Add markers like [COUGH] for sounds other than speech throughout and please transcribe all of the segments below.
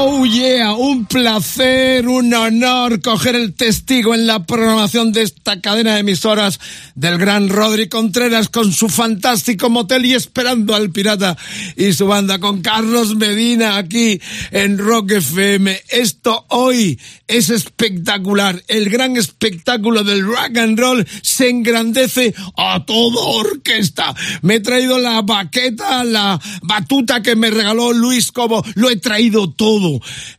Oh yeah, un placer, un honor coger el testigo en la programación de esta cadena de emisoras del gran Rodri Contreras con su fantástico motel y esperando al pirata y su banda con Carlos Medina aquí en Rock FM. Esto hoy es espectacular. El gran espectáculo del rock and roll se engrandece a toda orquesta. Me he traído la baqueta, la batuta que me regaló Luis Cobo. Lo he traído todo.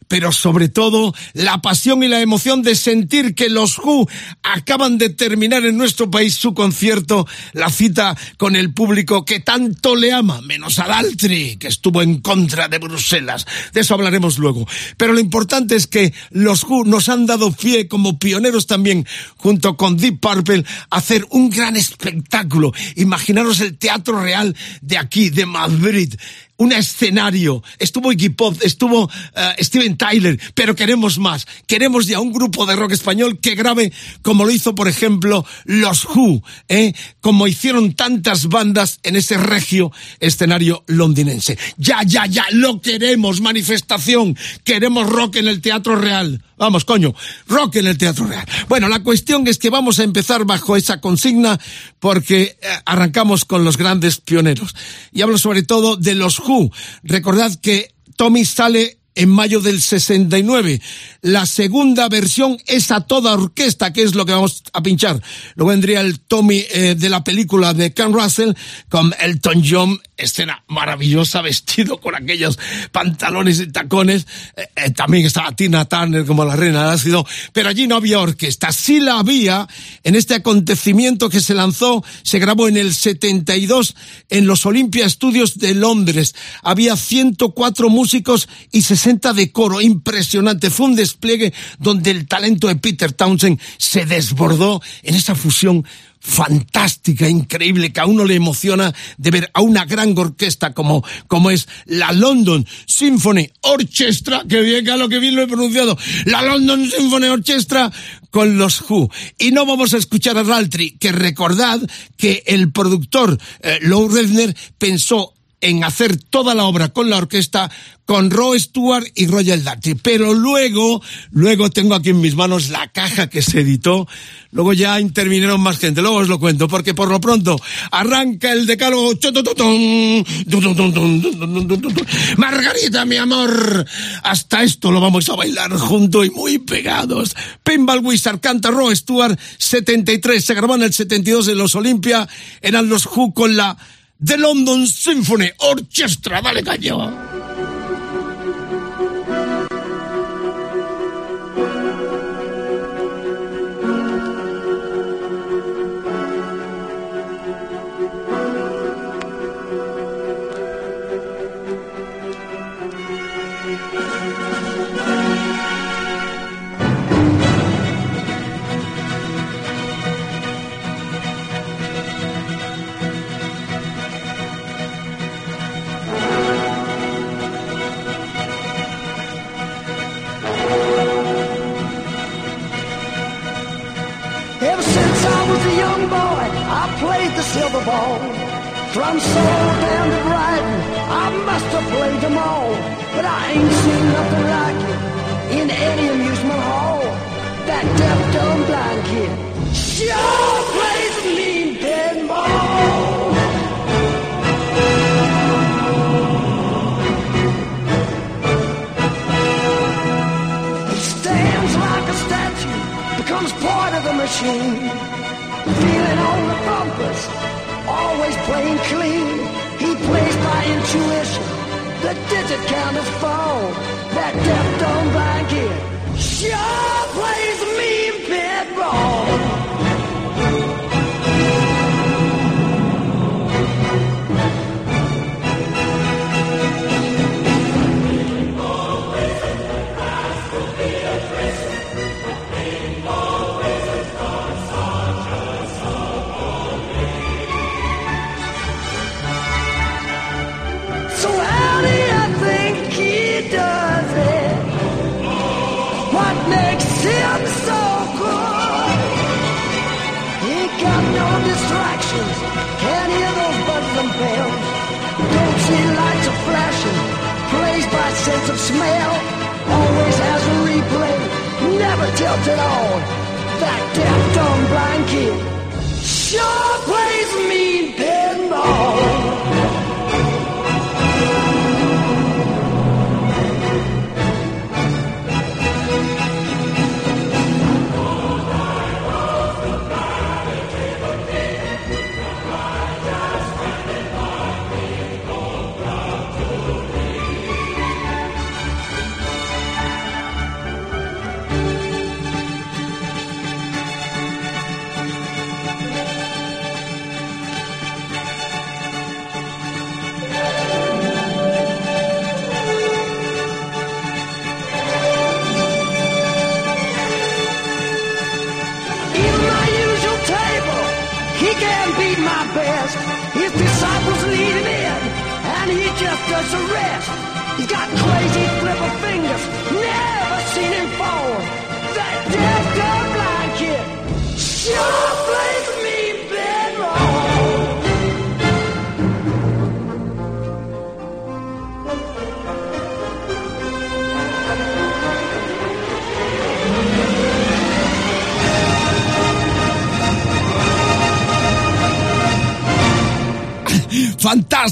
Pero sobre todo, la pasión y la emoción de sentir que los Who acaban de terminar en nuestro país su concierto, la cita con el público que tanto le ama, menos a Daltrey, que estuvo en contra de Bruselas. De eso hablaremos luego. Pero lo importante es que los Who nos han dado pie como pioneros también, junto con Deep Purple, a hacer un gran espectáculo. Imaginaros el teatro real de aquí, de Madrid un escenario. Estuvo Iggy Pop, estuvo eh, Steven Tyler, pero queremos más. Queremos ya un grupo de rock español que grabe como lo hizo, por ejemplo, los Who, ¿eh? como hicieron tantas bandas en ese regio escenario londinense. Ya, ya, ya, lo queremos, manifestación. Queremos rock en el Teatro Real. Vamos, coño, rock en el Teatro Real. Bueno, la cuestión es que vamos a empezar bajo esa consigna porque eh, arrancamos con los grandes pioneros. Y hablo sobre todo de los Who. Recordad que Tommy sale en mayo del 69. La segunda versión es a toda orquesta, que es lo que vamos a pinchar. Luego vendría el Tommy eh, de la película de Ken Russell con Elton John, escena maravillosa, vestido con aquellos pantalones y tacones. Eh, eh, también estaba Tina Turner como la reina del ácido, pero allí no había orquesta. Sí la había en este acontecimiento que se lanzó, se grabó en el 72 en los Olympia Studios de Londres. Había 104 músicos y 60 de coro, impresionante. Fue un despliegue donde el talento de Peter Townsend se desbordó en esa fusión fantástica, increíble, que a uno le emociona de ver a una gran orquesta como, como es la London Symphony Orchestra, que bien, que a lo que bien lo he pronunciado, la London Symphony Orchestra con los Who. Y no vamos a escuchar a Daltrey, que recordad que el productor eh, Lou Redner pensó en hacer toda la obra con la orquesta con Roe Stewart y Royal Daltrey. Pero luego, luego tengo aquí en mis manos la caja que se editó. Luego ya intervinieron más gente. Luego os lo cuento, porque por lo pronto arranca el decálogo. Margarita, mi amor. Hasta esto lo vamos a bailar junto y muy pegados. Pinball Wizard canta Roe Stewart 73. Se grabó en el 72 en los Olimpia. Eran los Who con la The London Symphony Orchestra. Caño.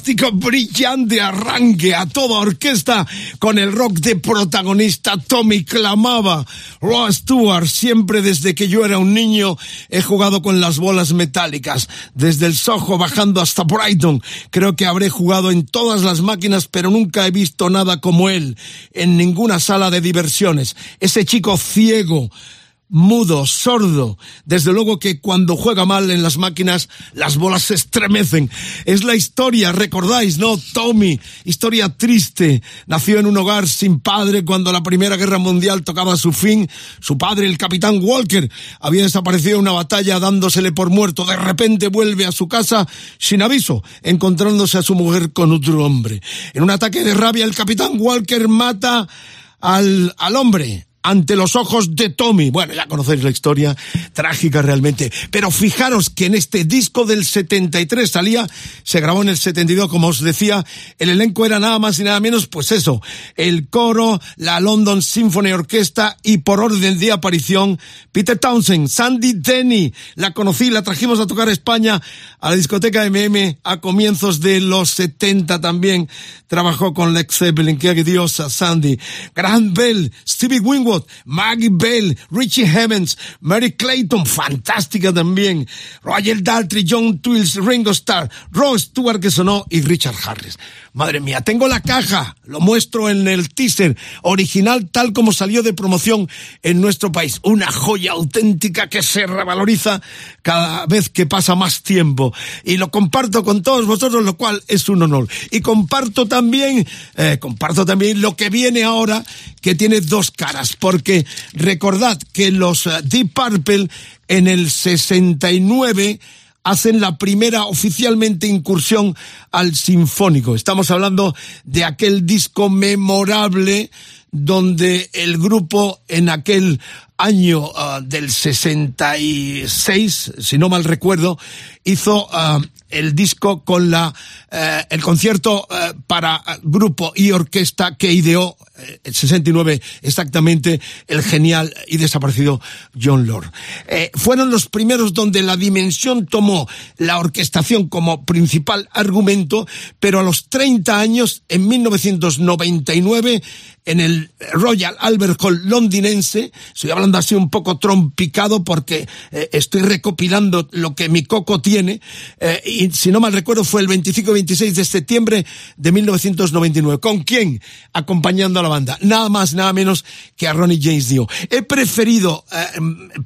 Fantástico, brillante arranque a toda orquesta con el rock de protagonista Tommy clamaba. Roy Stewart, siempre desde que yo era un niño he jugado con las bolas metálicas, desde el Soho bajando hasta Brighton. Creo que habré jugado en todas las máquinas, pero nunca he visto nada como él en ninguna sala de diversiones. Ese chico ciego, mudo, sordo. Desde luego que cuando juega mal en las máquinas, las bolas se estremecen. Es la historia, recordáis, ¿no? Tommy, historia triste. Nació en un hogar sin padre cuando la Primera Guerra Mundial tocaba su fin. Su padre, el capitán Walker, había desaparecido en una batalla dándosele por muerto. De repente vuelve a su casa sin aviso, encontrándose a su mujer con otro hombre. En un ataque de rabia, el capitán Walker mata al, al hombre, ante los ojos de Tommy. Bueno, ya conocéis la historia, trágica realmente. Pero fijaros que en este disco del 73 salía, se grabó en el 72, como os decía, el elenco era nada más y nada menos, pues eso, el coro, la London Symphony Orchestra y por orden de aparición, Peter Townsend, Sandy Denny, la conocí, la trajimos a tocar a España, a la discoteca MM a comienzos de los 70 también. Trabajó con Lex Zeppelin, qué diosa, Sandy. Grant Bell, Stevie Winwood, Maggie Bell, Richie Evans, Mary Clayton, fantástica también. Roger Daltrey, John Twills, Ringo Starr, Ross Stewart que sonó y Richard Harris. Madre mía, tengo la caja, lo muestro en el teaser, original tal como salió de promoción en nuestro país. Una joya auténtica que se revaloriza cada vez que pasa más tiempo. Y lo comparto con todos vosotros, lo cual es un honor. Y comparto también, eh, comparto también lo que viene ahora, que tiene dos caras, porque recordad que los eh, Deep Purple en el 69 hacen la primera oficialmente incursión al sinfónico. Estamos hablando de aquel disco memorable donde el grupo en aquel año uh, del 66, si no mal recuerdo, hizo uh, el disco con la uh, el concierto para grupo y orquesta que ideó el 69 exactamente el genial y desaparecido John Lord. Eh, fueron los primeros donde la dimensión tomó la orquestación como principal argumento, pero a los 30 años, en 1999, en el Royal Albert Hall londinense, estoy hablando así un poco trompicado porque eh, estoy recopilando lo que mi coco tiene, eh, y si no mal recuerdo fue el 25-26 de septiembre de 1999. ¿Con quién? Acompañando a la banda. Nada más, nada menos que a Ronnie James Dio. He preferido eh,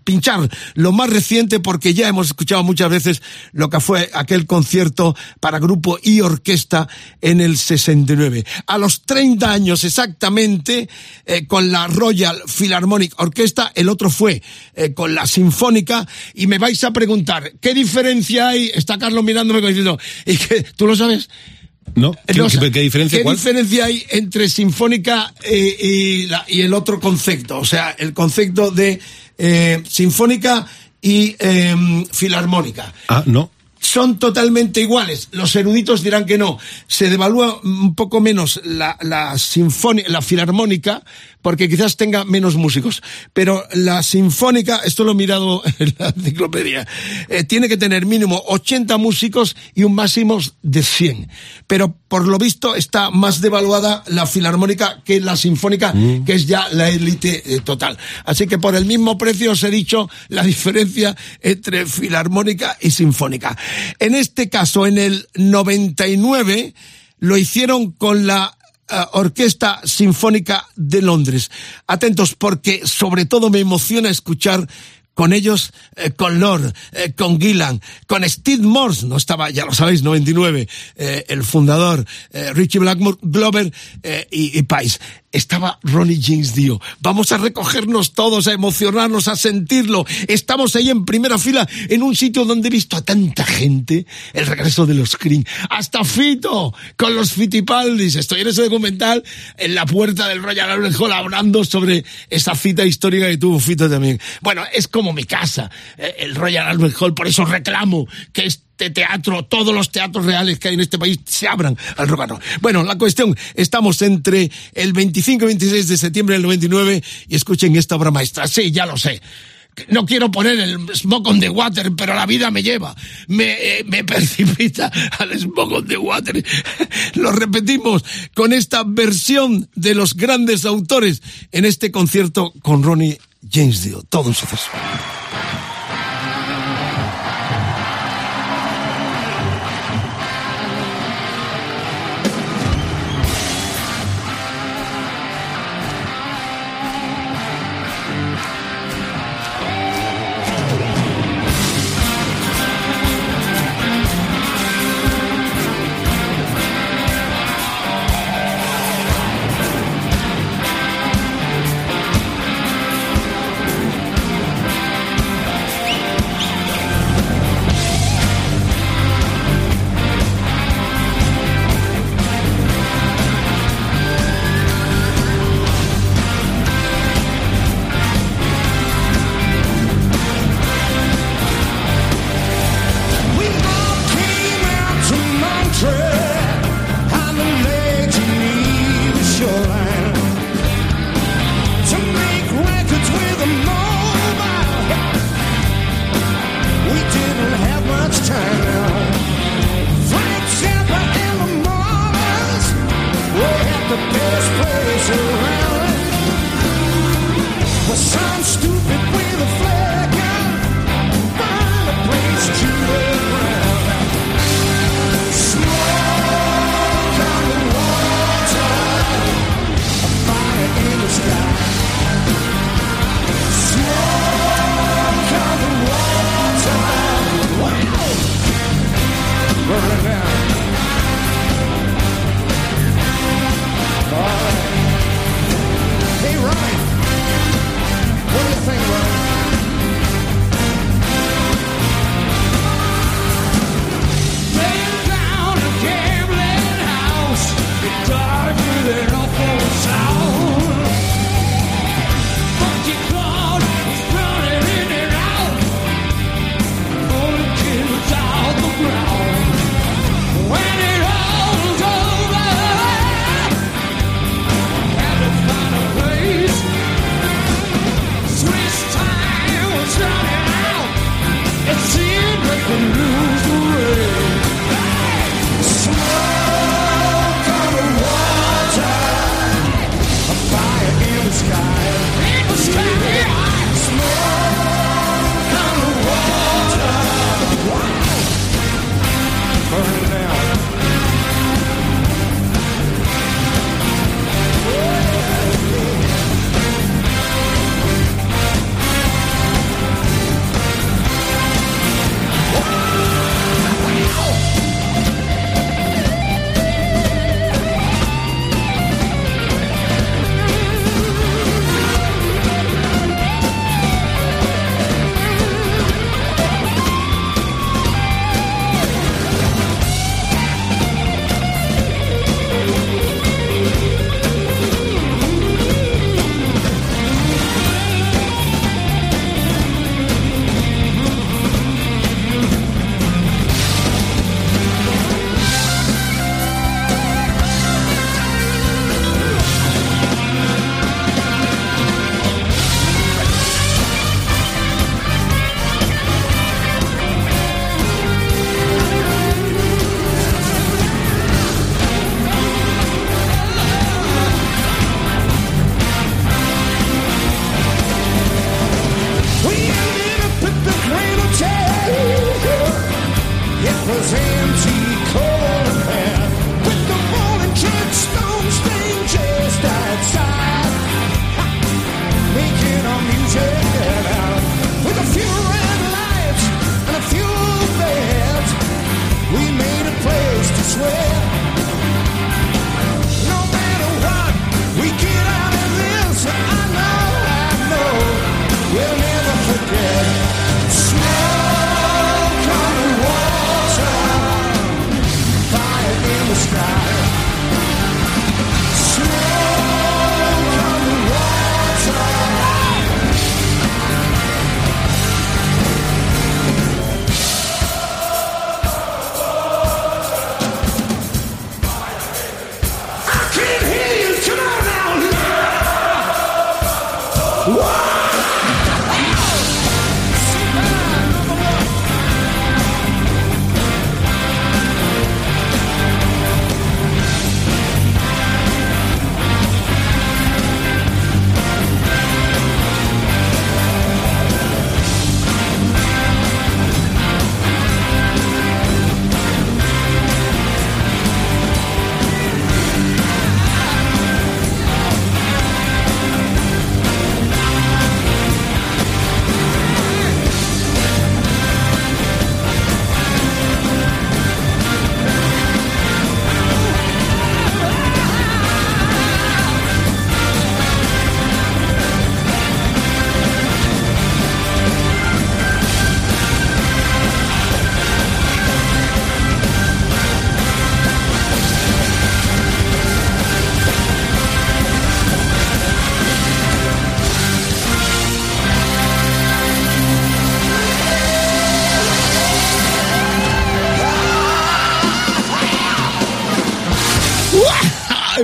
pinchar lo más reciente porque ya hemos escuchado muchas veces lo que fue aquel concierto para grupo y orquesta en el 69. A los 30 años exactamente, eh, con la Royal Philharmonic Orchestra, el otro fue eh, con la Sinfónica, y me vais a preguntar, ¿qué diferencia hay? Está Carlos mirándome diciendo, ¿y que tú lo sabes? No, ¿qué, No, qué- qué diferencia? ¿Qué cuál? diferencia hay entre sinfónica eh, y, la- y el otro concepto? O sea, el concepto de eh, sinfónica y eh, filarmónica. Ah, no. son totalmente iguales. Los eruditos dirán que no. Se devalúa un poco menos la, la sinfónica, la filarmónica, porque quizás tenga menos músicos. Pero la sinfónica, esto lo he mirado [LAUGHS] en la enciclopedia, eh, tiene que tener mínimo 80 músicos y un máximo de 100. Pero por lo visto está más devaluada la filarmónica que la sinfónica, Mm. que es ya la élite eh, total. Así que por el mismo precio os he dicho la [LAUGHS] diferencia entre filarmónica y sinfónica. En este caso, en el 99, lo hicieron con la Orquesta Sinfónica de Londres. Atentos porque sobre todo me emociona escuchar con ellos, eh, con Lord, eh, con Gillan, con Steve Morse, no estaba, ya lo sabéis, 99, eh, el fundador, eh, Richie Blackmore, Glover eh, y, y Pais. Estaba Ronnie James Dio. Vamos a recogernos todos, a emocionarnos, a sentirlo. Estamos ahí en primera fila, en un sitio donde he visto a tanta gente, el regreso de los Cream, hasta Fito, con los Fitipaldis. Estoy en ese documental, en la puerta del Royal Albert Hall, hablando sobre esa cita histórica que tuvo Fito también. Bueno, es como mi casa, eh, el Royal Albert Hall, por eso reclamo que este teatro, todos los teatros reales que hay en este país se abran al rock and roll. Bueno, la cuestión, estamos entre el 25 y 26 de septiembre del 99 y escuchen esta obra maestra. Sí, ya lo sé. No quiero poner el smoke on the water, pero la vida me lleva, me, eh, me [LAUGHS] precipita al smoke on the water. Lo repetimos con esta versión de los grandes autores en este concierto con Ronnie James Dio. Todo un suceso.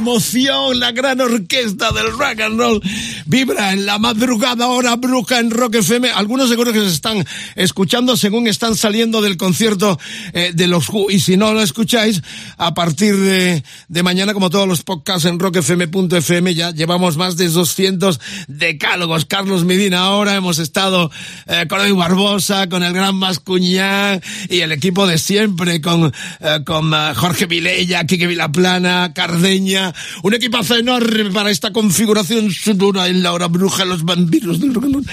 Emoción, la gran orquesta del rock and roll vibra en la madrugada hora bruja en Rock FM. Algunos seguro que se están escuchando según están saliendo del concierto eh, de los Who. Y si no lo escucháis, a partir de, de mañana, como todos los podcasts en rockfm.fm, ya llevamos más de 200 decálogos. Carlos Medina ahora, hemos estado eh, con Edu Barbosa, con el gran Mascuñán y el equipo de siempre, con, eh, con eh, Jorge Vilella, Quique Vilaplana, Cardeña. Un equipazo enorme para esta configuración sonora en la hora bruja, los vampiros del rock and roll.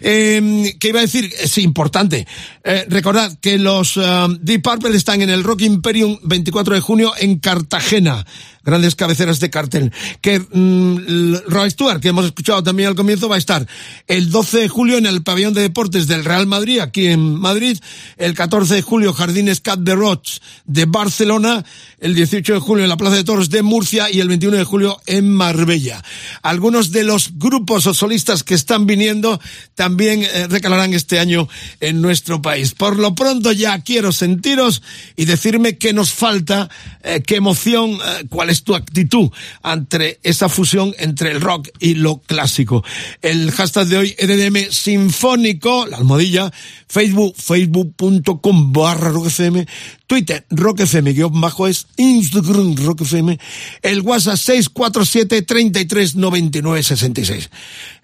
Eh, ¿Qué iba a decir? Es importante. Eh, recordad que los eh, Deep Purple están en el Rock Imperium 24 de junio en Cartagena. Grandes cabeceras de cartel. Que mm, Roy Stewart, que hemos escuchado también al comienzo, va a estar el 12 de julio en el pabellón de deportes del Real Madrid, aquí en Madrid. El 14 de julio, Jardines Cat de Roch de Barcelona. El 18 de julio en la Plaza de Toros de Murcia y el 21 de julio en Marbella. Algunos de los grupos o solistas que están viniendo también eh, recalarán este año en nuestro país. Por lo pronto ya quiero sentiros y decirme qué nos falta, eh, qué emoción, eh, cuál es tu actitud ante esa fusión entre el rock y lo clásico. El hashtag de hoy, EDM Sinfónico, la almohadilla, Facebook, facebook.com barra rockfm, Twitter, rockfm guion bajo es, Instagram, rockfm, el WhatsApp 647 33 99 66.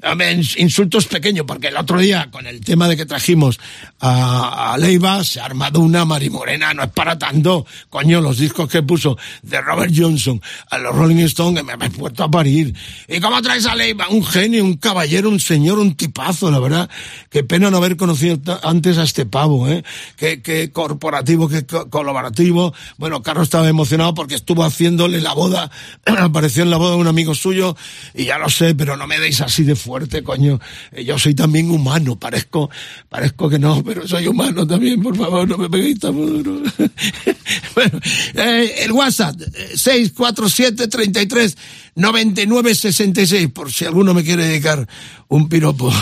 Amén, insultos pequeños, porque el otro día, con el tema de que trajimos a, a Leiva, se ha armado una marimorena, no es para tanto, coño, los discos que puso de Robert Johnson a los Rolling Stones, me, he puesto a parir. ¿Y cómo traes a Leiva? Un genio, un caballero, un señor, un tipazo, la verdad. Qué pena no haber conocido antes a este pavo, ¿eh? Qué, qué corporativo, qué colaborativo. Bueno, Carlos estaba emocionado porque estuvo haciéndole la boda, [CLEARS THROAT] apareció en la boda de un amigo suyo, y ya lo sé, pero no me deis así de fuerte, coño. Eh, Yo soy también humano, parezco, parezco que no, pero soy humano también, por favor, no me peguéis tan duro. [LAUGHS] bueno, eh, el WhatsApp, eh, 647 33 99 66, por si alguno me quiere dedicar [LAUGHS] un piropo.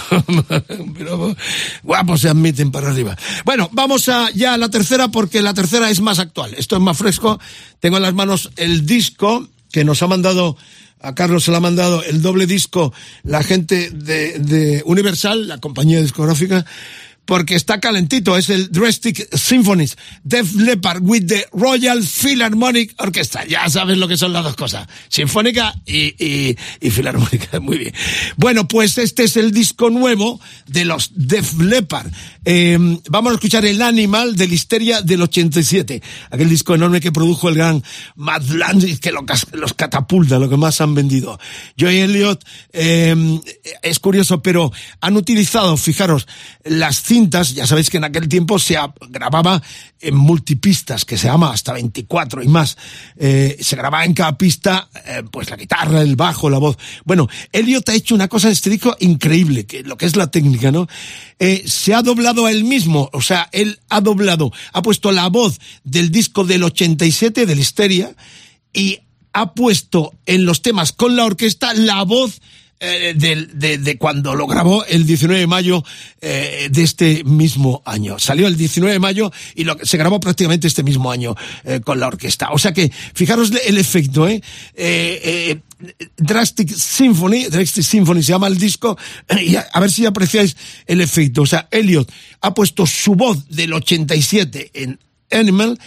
Guapos se admiten para arriba. Bueno, vamos a ya a la tercera porque la tercera es más actual. Esto es más fresco. Tengo en las manos el disco que nos ha mandado a Carlos se le ha mandado el doble disco la gente de, de Universal, la compañía discográfica, porque está calentito. Es el Drastic Symphonies, Def Leppard with the Royal Philharmonic Orchestra. Ya sabes lo que son las dos cosas, sinfónica y, y, y filarmónica. [LAUGHS] Muy bien. Bueno, pues este es el disco nuevo de los Def Leppard. Eh, vamos a escuchar El Animal de Listeria del 87, aquel disco enorme que produjo el gran Matt Landry, que lo, los catapulta, lo que más han vendido. Joy Elliott, eh, es curioso, pero han utilizado, fijaros, las ya sabéis que en aquel tiempo se grababa en multipistas, que se llama hasta 24 y más. Eh, se grababa en cada pista, eh, pues la guitarra, el bajo, la voz. Bueno, Elliot ha hecho una cosa en este disco increíble, que lo que es la técnica, ¿no? Eh, se ha doblado a él mismo, o sea, él ha doblado, ha puesto la voz del disco del 87 de Listeria y ha puesto en los temas con la orquesta la voz eh, de, de, cuando lo grabó el 19 de mayo eh, de este mismo año. Salió el 19 de mayo y lo, se grabó prácticamente este mismo año eh, con la orquesta. O sea que, fijaros el efecto, ¿eh? eh Drastic Symphony, Drastic Symphony se llama el disco, [CLEARS THROAT] y a, a, ver si apreciáis el efecto. O sea, Elliot ha puesto su voz del 87 en Animal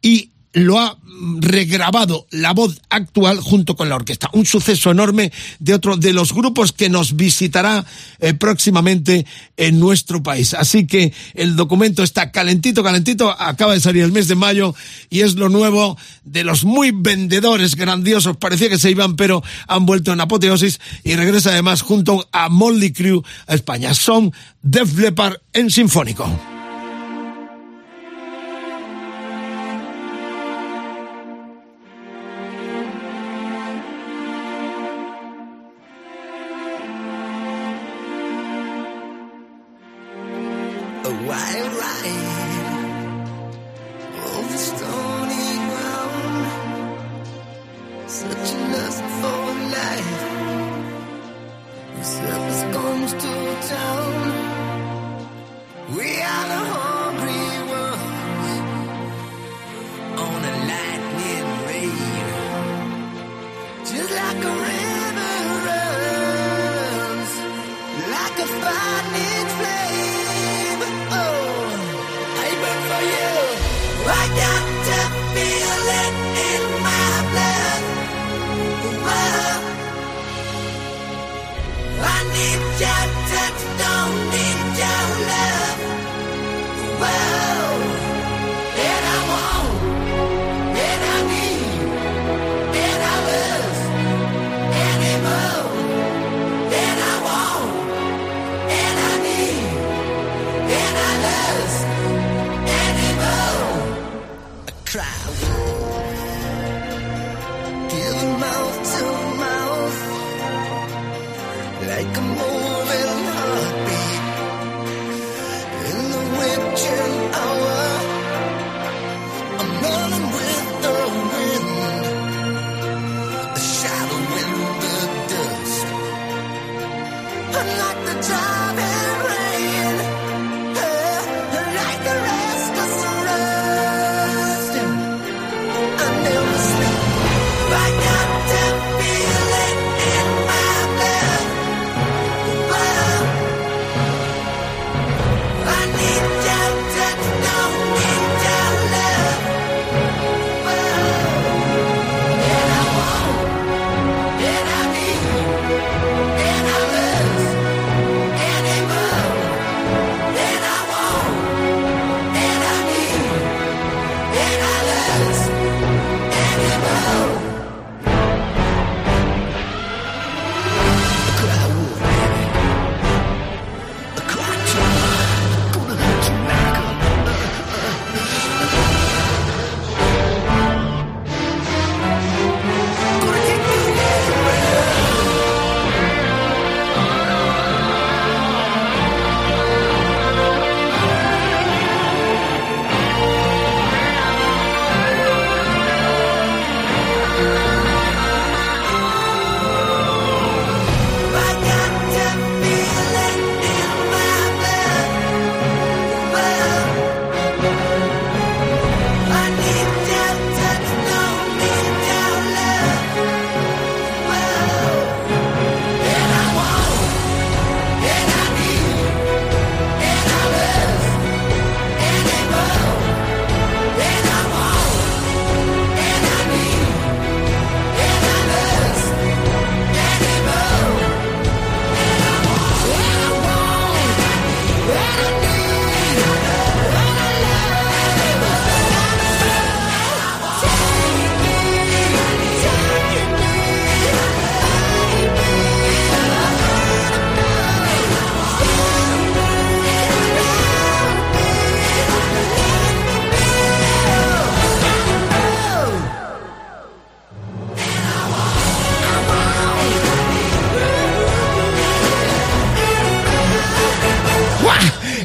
y lo ha regrabado la voz actual junto con la orquesta. Un suceso enorme de otro de los grupos que nos visitará eh, próximamente en nuestro país. Así que el documento está calentito, calentito, acaba de salir el mes de mayo y es lo nuevo de los muy vendedores grandiosos. Parecía que se iban, pero han vuelto en apoteosis y regresa además junto a Molly Crew a España. Son Def Leppard en sinfónico.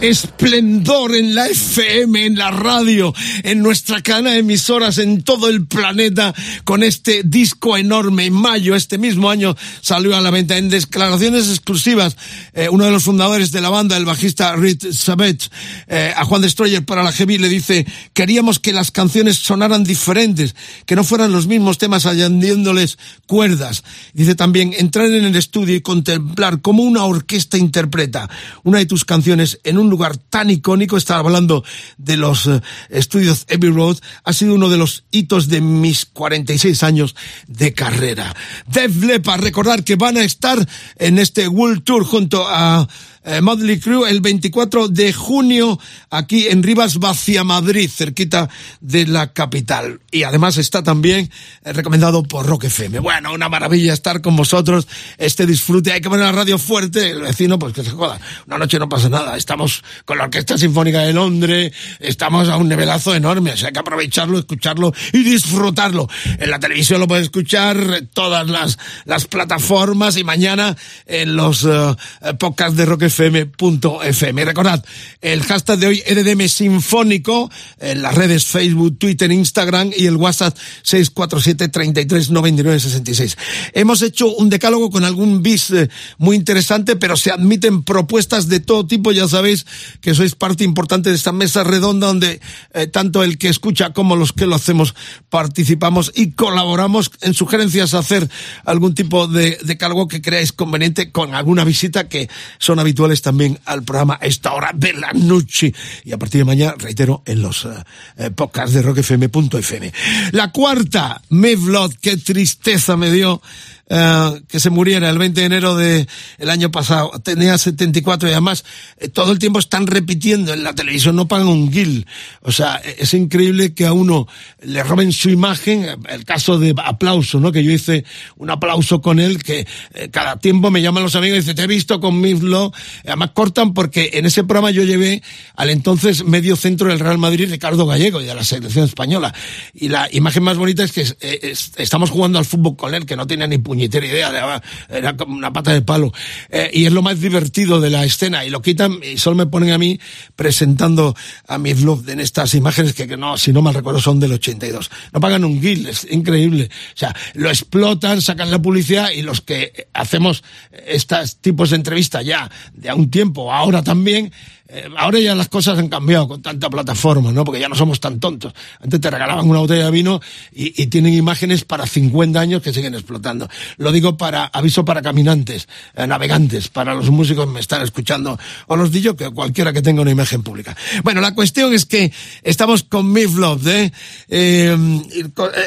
Esplendor en la FM, en la radio, en nuestra cadena de emisoras en todo el planeta con este disco enorme. En mayo, este mismo año, salió a la venta en declaraciones exclusivas. Eh, uno de los fundadores de la banda, el bajista Reed Savage, eh, a Juan Destroyer para la Heavy le dice, queríamos que las canciones sonaran diferentes, que no fueran los mismos temas añadiéndoles cuerdas. Dice también, entrar en el estudio y contemplar cómo una orquesta interpreta una de tus canciones en un lugar tan icónico, estaba hablando de los eh, estudios Abbey Road, ha sido uno de los hitos de mis 46 años de carrera. Def Leppard, recordar que van a estar en este World Tour junto a eh, Modley Crew el 24 de junio aquí en Rivas Vacia Madrid, cerquita de la capital. Y además está también eh, recomendado por Rock FM. Bueno, una maravilla estar con vosotros, este disfrute. Hay que poner la radio fuerte, el vecino pues que se joda. Una noche no pasa nada. Estamos con la Orquesta Sinfónica de Londres, estamos a un nivelazo enorme, o sea, hay que aprovecharlo, escucharlo y disfrutarlo. En la televisión lo puedes escuchar todas las, las plataformas y mañana en los uh, podcasts de Rock FM fm.fm. Recordad, el hashtag de hoy EDM Sinfónico en las redes Facebook, Twitter, Instagram y el WhatsApp 647 33 99 66. Hemos hecho un decálogo con algún bis eh, muy interesante, pero se admiten propuestas de todo tipo. Ya sabéis que sois parte importante de esta mesa redonda donde eh, tanto el que escucha como los que lo hacemos participamos y colaboramos en sugerencias a hacer algún tipo de decálogo que creáis conveniente con alguna visita que son habituales también al programa esta hora de la noche. Y a partir de mañana, reitero, en los uh, podcasts de rockfm.fm. La cuarta, Mevlot, qué tristeza me dio eh, que se muriera el 20 de enero del el año pasado. Tenía 74 y además eh, todo el tiempo están repitiendo en la televisión, no pagan un guil. O sea, e, es increíble que a uno le roben su imagen. El caso de aplauso, ¿no? Que yo hice un aplauso con él, que eh, cada tiempo me llaman los amigos y dicen, te he visto con Miflo. Además cortan porque en ese programa yo llevé al entonces medio centro del Real Madrid, Ricardo Gallego, y de la selección española. Y la imagen más bonita es que estamos jugando al fútbol con él, que no tenía ni puño idea, era como una pata de palo. Eh, y es lo más divertido de la escena. Y lo quitan y solo me ponen a mí presentando a mi vlog en estas imágenes que, que no, si no mal recuerdo, son del 82. No pagan un guil, es increíble. O sea, lo explotan, sacan la publicidad y los que hacemos estos tipos de entrevistas ya de a un tiempo, ahora también, eh, ahora ya las cosas han cambiado con tanta plataforma, ¿no? Porque ya no somos tan tontos. Antes te regalaban una botella de vino y, y tienen imágenes para 50 años que siguen explotando. Lo digo para aviso para caminantes, eh, navegantes, para los músicos que me están escuchando, o los digo que cualquiera que tenga una imagen pública. Bueno, la cuestión es que estamos con Miff Love, ¿eh? eh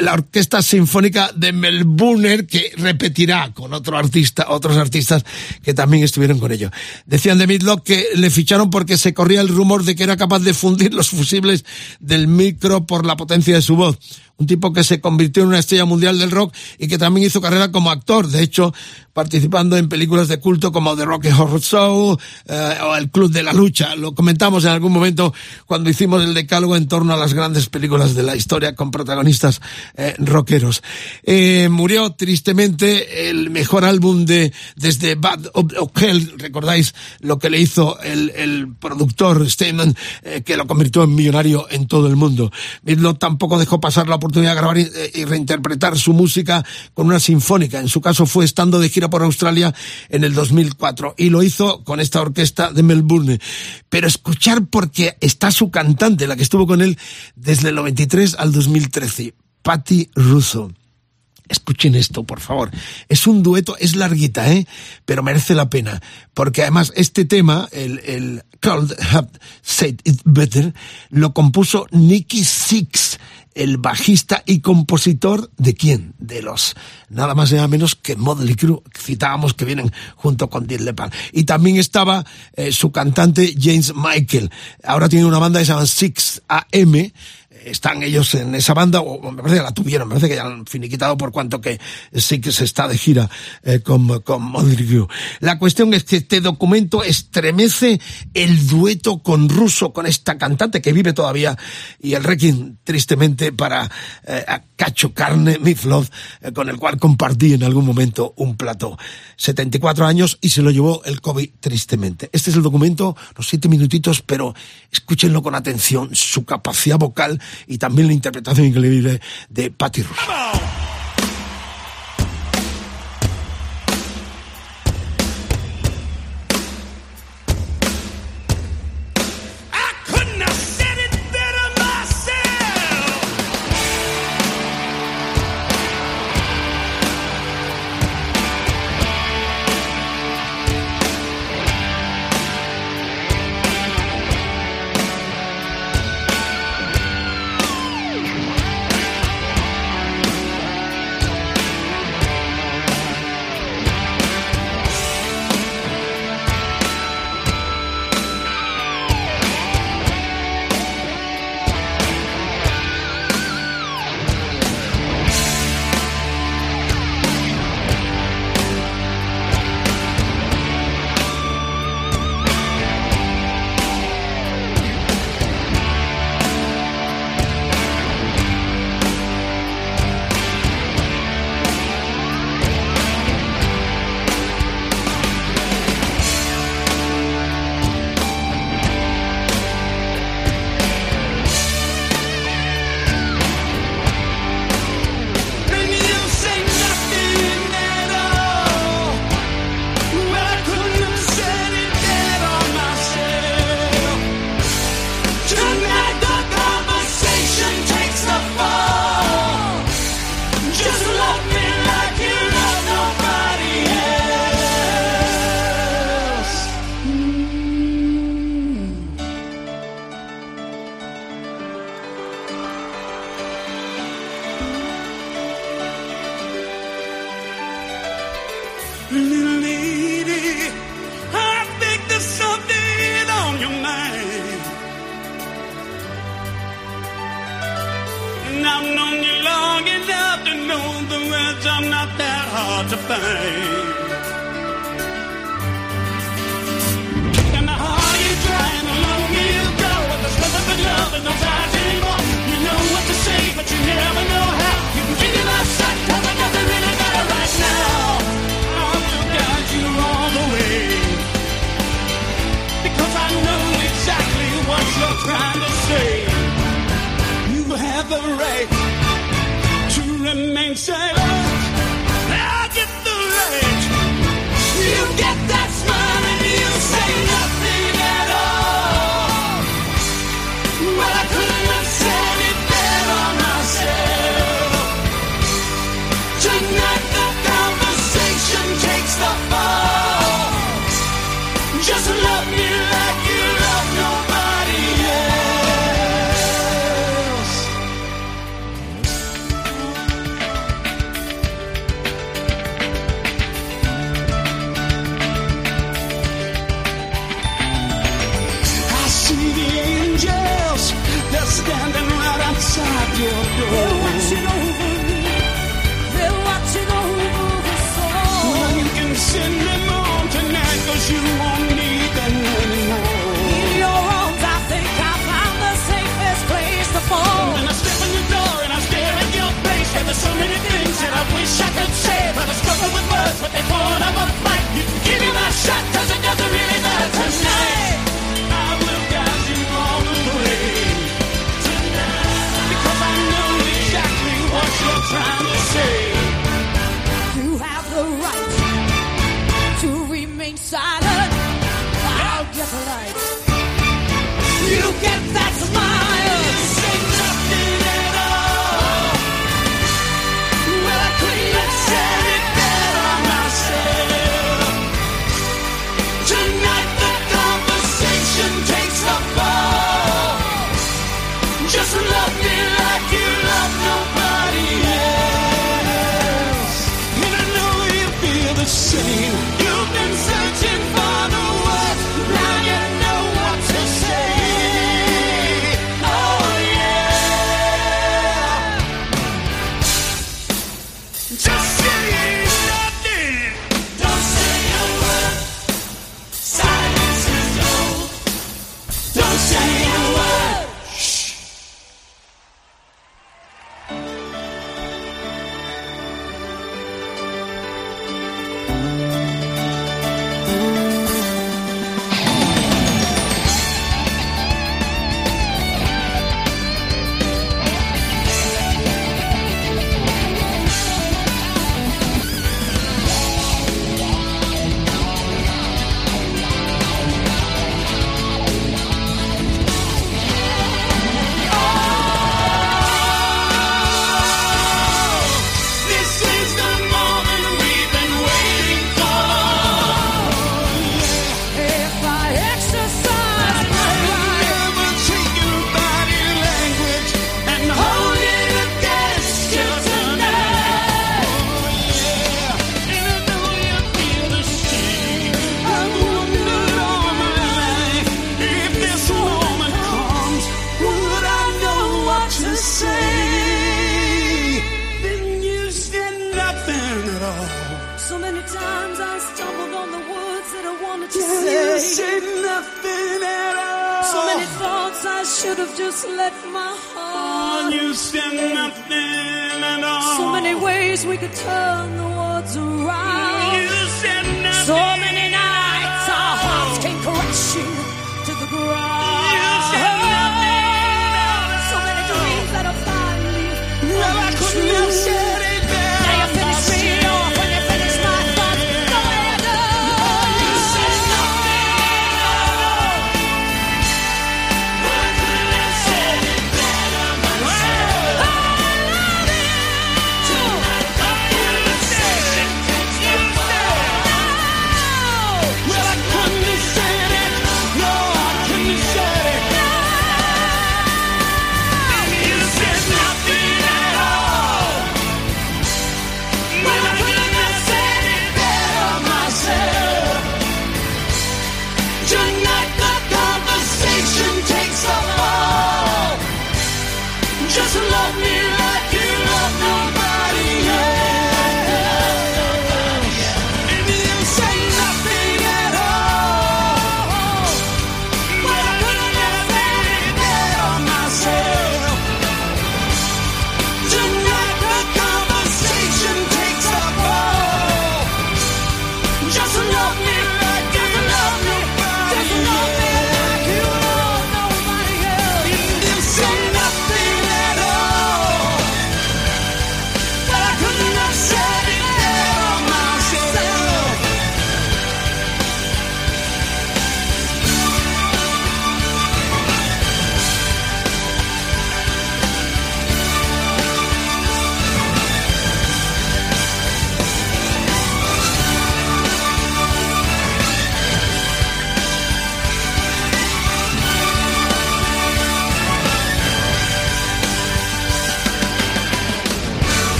la Orquesta Sinfónica de Melbourne, que repetirá con otro artista, otros artistas que también estuvieron con ello. Decían de Midlock que le ficharon porque se corría el rumor de que era capaz de fundir los fusibles del micro por la potencia de su voz un tipo que se convirtió en una estrella mundial del rock y que también hizo carrera como actor, de hecho, participando en películas de culto como The Rocky Horror Show eh, o El Club de la Lucha. Lo comentamos en algún momento cuando hicimos el decálogo en torno a las grandes películas de la historia con protagonistas eh, rockeros. Eh, murió tristemente el mejor álbum de desde Bad of Hell, recordáis lo que le hizo el, el productor Steinman, que lo convirtió en millonario en todo el mundo. Midlo tampoco dejó pasar la oportunidad de grabar y, reinterpretar su música con una sinfónica. En su caso fue estando de gira por Australia en el 2004 y lo hizo con esta orquesta de Melbourne. Pero escuchar porque está su cantante, la que estuvo con él desde el 93 al 2013, Patty Russo. Escuchen esto, por favor. Es un dueto, es larguita, ¿eh? Pero merece la pena. Porque además este tema, el, el Cold Have Said It Better, lo compuso Nicky Six el bajista y compositor de quién? De los nada más y nada menos que Motley Crue, que citábamos que vienen junto con Dead Leppard. Y también estaba eh, su cantante James Michael. Ahora tiene una banda que se llama Six AM están ellos en esa banda, o me parece que la tuvieron, me parece que ya han finiquitado por cuanto que sí que se está de gira eh, con, con La cuestión es que este documento estremece el dueto con Russo, con esta cantante que vive todavía, y el Requiem, tristemente, para eh, Cacho Carne Miflov, eh, con el cual compartí en algún momento un plato. 74 años y se lo llevó el COVID tristemente. Este es el documento, los siete minutitos, pero escúchenlo con atención, su capacidad vocal y también la interpretación increíble de Patty Russo.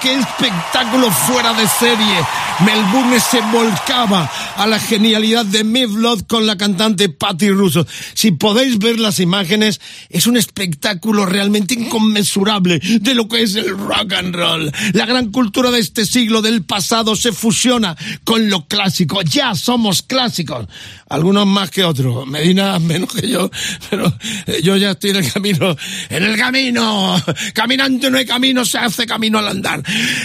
¡Qué espectáculo fuera de serie! Melbourne se volcaba a la genialidad de Mivlod con la cantante Patty Russo. Si podéis ver las imágenes, es un espectáculo realmente inconmensurable de lo que es el rock and roll. La gran cultura de este siglo del pasado se fusiona con lo clásico. Ya somos clásicos. Algunos más que otros. Medina menos que yo, pero eh, yo ya estoy en el camino. ¡En el camino! Caminante no hay camino, se hace camino al andar.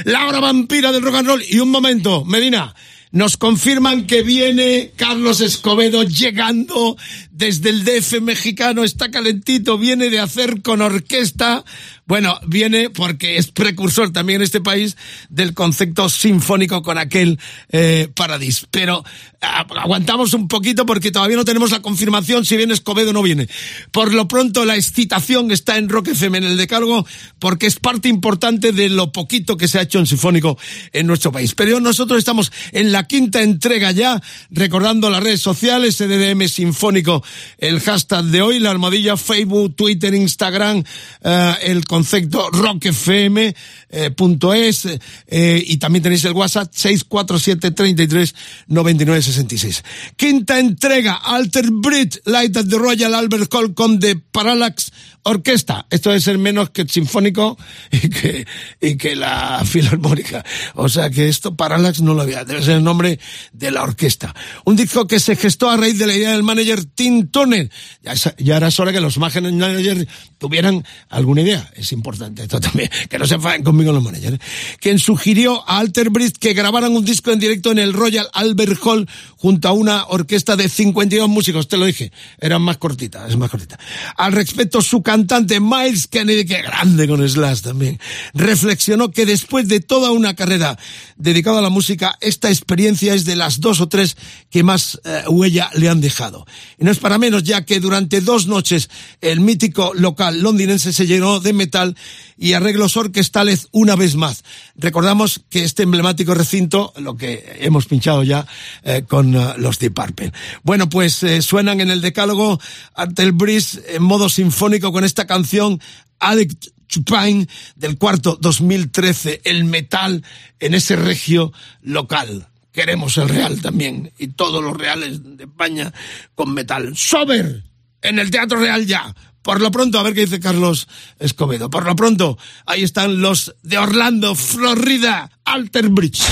La hora vampira del rock and roll. Y un momento, Medina. Nos confirman que viene Carlos Escobedo llegando desde el DF mexicano, está calentito, viene de hacer con orquesta. Bueno, viene porque es precursor también en este país del concepto sinfónico con aquel eh, Paradis. Pero ah, aguantamos un poquito porque todavía no tenemos la confirmación si viene Escobedo o no viene. Por lo pronto la excitación está en Rock FM en el decálogo porque es parte importante de lo poquito que se ha hecho en sinfónico en nuestro país. Pero nosotros estamos en la quinta entrega ya, recordando las redes sociales, CDDM Sinfónico, el hashtag de hoy, la almohadilla Facebook, Twitter, Instagram, eh, el concepto rockfm.es eh, es, eh, y también tenéis el WhatsApp 647 33 99 66. Quinta entrega, Alter Brit, Light at the Royal Albert Hall con The Parallax Orquesta. Esto debe ser menos que el sinfónico [LAUGHS] y que, y que la [LAUGHS] filarmónica. O sea que esto Parallax no lo había, debe ser el nombre de la orquesta. Un disco que se gestó a raíz de la idea del manager Tim Turner. Ya, era hora que los managers tuvieran alguna idea. Es importante esto también, que no se enfaden conmigo los managers. Quien sugirió a Alter Bridge que grabaran un disco en directo en el Royal Albert Hall junto a una orquesta de 52 músicos. Te lo dije, eran más cortitas, es más cortita. Al respecto, su cantante Miles Kennedy, que grande con Slash también, reflexionó que después de toda una carrera dedicada a la música, esta experiencia es de las dos o tres que más eh, huella le han dejado. Y no es para para menos, ya que durante dos noches el mítico local londinense se llenó de metal y arreglos orquestales una vez más. Recordamos que este emblemático recinto, lo que hemos pinchado ya eh, con uh, los Deep Purple. Bueno, pues eh, suenan en el decálogo ante el Breeze en modo sinfónico con esta canción Addict Chupin del cuarto 2013, el metal en ese regio local. Queremos el real también y todos los reales de España con metal. Sober en el Teatro Real ya. Por lo pronto, a ver qué dice Carlos Escobedo. Por lo pronto, ahí están los de Orlando, Florida, Alter Bridge.